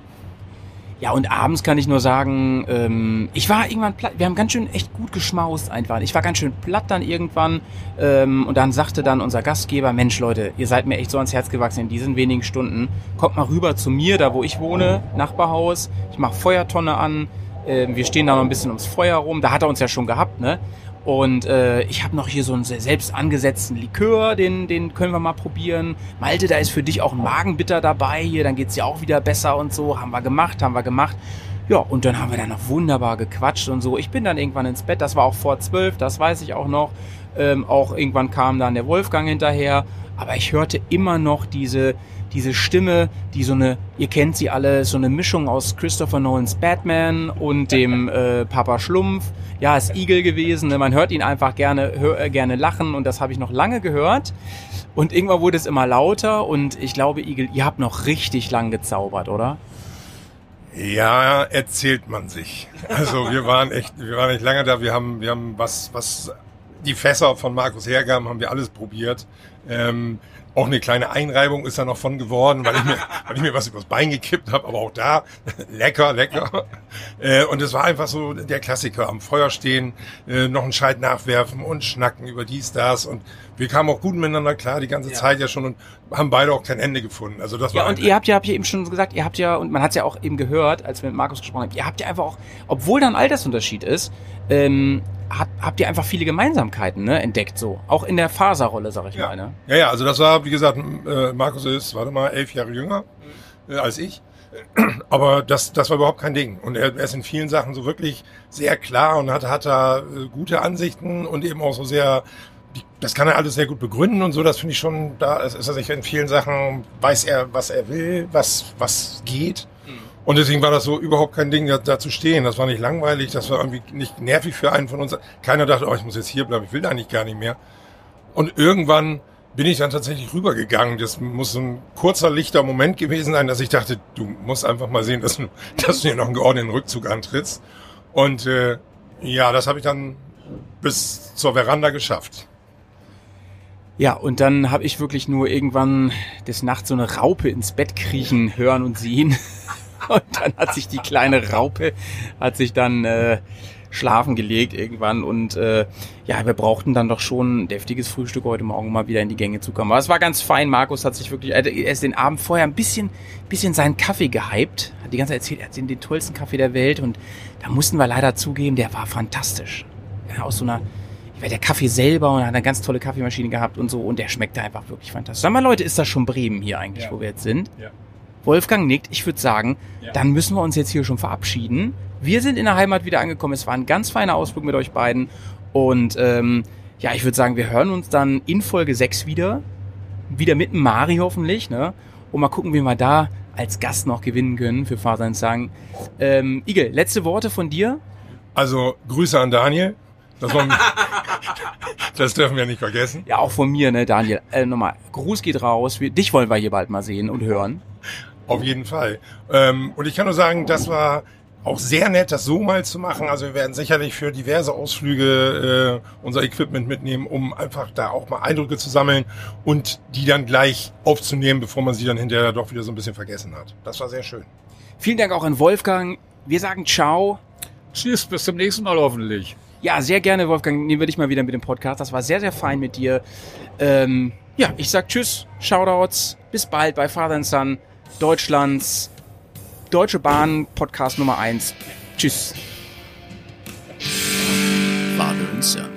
Ja, und abends kann ich nur sagen, ähm, ich war irgendwann platt. Wir haben ganz schön echt gut geschmaust einfach. Ich war ganz schön platt dann irgendwann. Ähm, und dann sagte dann unser Gastgeber, Mensch Leute, ihr seid mir echt so ans Herz gewachsen in diesen wenigen Stunden. Kommt mal rüber zu mir, da wo ich wohne, Nachbarhaus. Ich mache Feuertonne an. Ähm, wir stehen da noch ein bisschen ums Feuer rum. Da hat er uns ja schon gehabt, ne? Und äh, ich habe noch hier so einen se- selbst angesetzten Likör, den, den können wir mal probieren. Malte, da ist für dich auch ein Magenbitter dabei hier, dann geht's dir auch wieder besser und so. Haben wir gemacht, haben wir gemacht. Ja, und dann haben wir da noch wunderbar gequatscht und so. Ich bin dann irgendwann ins Bett, das war auch vor zwölf, das weiß ich auch noch. Ähm, auch irgendwann kam dann der Wolfgang hinterher. Aber ich hörte immer noch diese, diese Stimme, die so eine, ihr kennt sie alle, so eine Mischung aus Christopher Nolans Batman und dem äh, Papa Schlumpf. Ja, ist Igel gewesen. Ne? Man hört ihn einfach gerne, hör, äh, gerne lachen und das habe ich noch lange gehört. Und irgendwann wurde es immer lauter und ich glaube, Igel, ihr habt noch richtig lang gezaubert, oder? Ja, erzählt man sich. Also wir waren echt, wir waren nicht lange da. Wir haben, wir haben was, was die Fässer von Markus hergaben, haben wir alles probiert. Ähm, auch eine kleine Einreibung ist da noch von geworden, weil ich mir, weil ich mir was übers Bein gekippt habe. Aber auch da lecker, lecker. Äh, und es war einfach so der Klassiker: am Feuer stehen, äh, noch einen Scheit nachwerfen und schnacken über dies, das. Und wir kamen auch gut miteinander klar die ganze Zeit ja schon und haben beide auch kein Ende gefunden. Also das Ja, war und ihr habt ja, habt ihr eben schon gesagt, ihr habt ja, und man hat es ja auch eben gehört, als wir mit Markus gesprochen haben, ihr habt ja einfach auch, obwohl da ein Altersunterschied ist, ähm, habt, habt ihr einfach viele Gemeinsamkeiten ne, entdeckt, so. Auch in der Faserrolle, sag ich Ja. mal. Ne? Ja, ja, also das war, wie gesagt, äh, Markus ist, warte mal, elf Jahre jünger äh, als ich. Aber das, das war überhaupt kein Ding. Und er, er ist in vielen Sachen so wirklich sehr klar und hat, hat da äh, gute Ansichten und eben auch so sehr, die, das kann er alles sehr gut begründen und so. Das finde ich schon, da ist ist er sich in vielen Sachen, weiß er, was er will, was, was geht. Und deswegen war das so überhaupt kein Ding, da, da zu stehen. Das war nicht langweilig, das war irgendwie nicht nervig für einen von uns. Keiner dachte, oh, ich muss jetzt hier bleiben, ich will eigentlich gar nicht mehr. Und irgendwann bin ich dann tatsächlich rübergegangen. Das muss ein kurzer, lichter Moment gewesen sein, dass ich dachte, du musst einfach mal sehen, dass du, dass du hier noch einen geordneten Rückzug antrittst. Und äh, ja, das habe ich dann bis zur Veranda geschafft. Ja, und dann habe ich wirklich nur irgendwann des Nachts so eine Raupe ins Bett kriechen hören und sehen. Und dann hat sich die kleine Raupe, hat sich dann äh, schlafen gelegt irgendwann und äh, ja, wir brauchten dann doch schon ein deftiges Frühstück heute Morgen um mal wieder in die Gänge zu kommen. Aber es war ganz fein. Markus hat sich wirklich, er ist den Abend vorher ein bisschen, bisschen seinen Kaffee gehypt, hat die ganze Zeit erzählt, er hat den, den tollsten Kaffee der Welt und da mussten wir leider zugeben, der war fantastisch. Ja, aus so einer der Kaffee selber und hat eine ganz tolle Kaffeemaschine gehabt und so und der schmeckte einfach wirklich fantastisch. Sag mal Leute, ist das schon Bremen hier eigentlich, Ja. wo wir jetzt sind? Ja. Wolfgang nickt. Ich würde sagen, Ja. dann müssen wir uns jetzt hier schon verabschieden. Wir sind in der Heimat wieder angekommen. Es war ein ganz feiner Ausflug mit euch beiden. Und ähm, ja, ich würde sagen, wir hören uns dann in Folge 6 wieder. Wieder mit Mari hoffentlich. Ne? Und mal gucken, wie wir da als Gast noch gewinnen können für Vater und Sagen. Ähm, Igel, letzte Worte von dir? Also Grüße an Daniel. Das, wollen, das dürfen wir nicht vergessen. Ja, auch von mir, ne, Daniel. Äh, nochmal, Gruß geht raus. Wir, dich wollen wir hier bald mal sehen und hören. Auf jeden Fall. Ähm, und ich kann nur sagen, das war auch sehr nett, das so mal zu machen. Also wir werden sicherlich für diverse Ausflüge äh, unser Equipment mitnehmen, um einfach da auch mal Eindrücke zu sammeln und die dann gleich aufzunehmen, bevor man sie dann hinterher doch wieder so ein bisschen vergessen hat. Das war sehr schön. Vielen Dank auch an Wolfgang. Wir sagen ciao. Tschüss, bis zum nächsten Mal hoffentlich. Ja, sehr gerne, Wolfgang. Nehmen wir dich mal wieder mit dem Podcast. Das war sehr, sehr fein mit dir. Ähm, ja, ich sag Tschüss, Shoutouts, bis bald bei Father and Son, Deutschlands Deutsche Bahn Podcast Nummer 1. Tschüss. Son.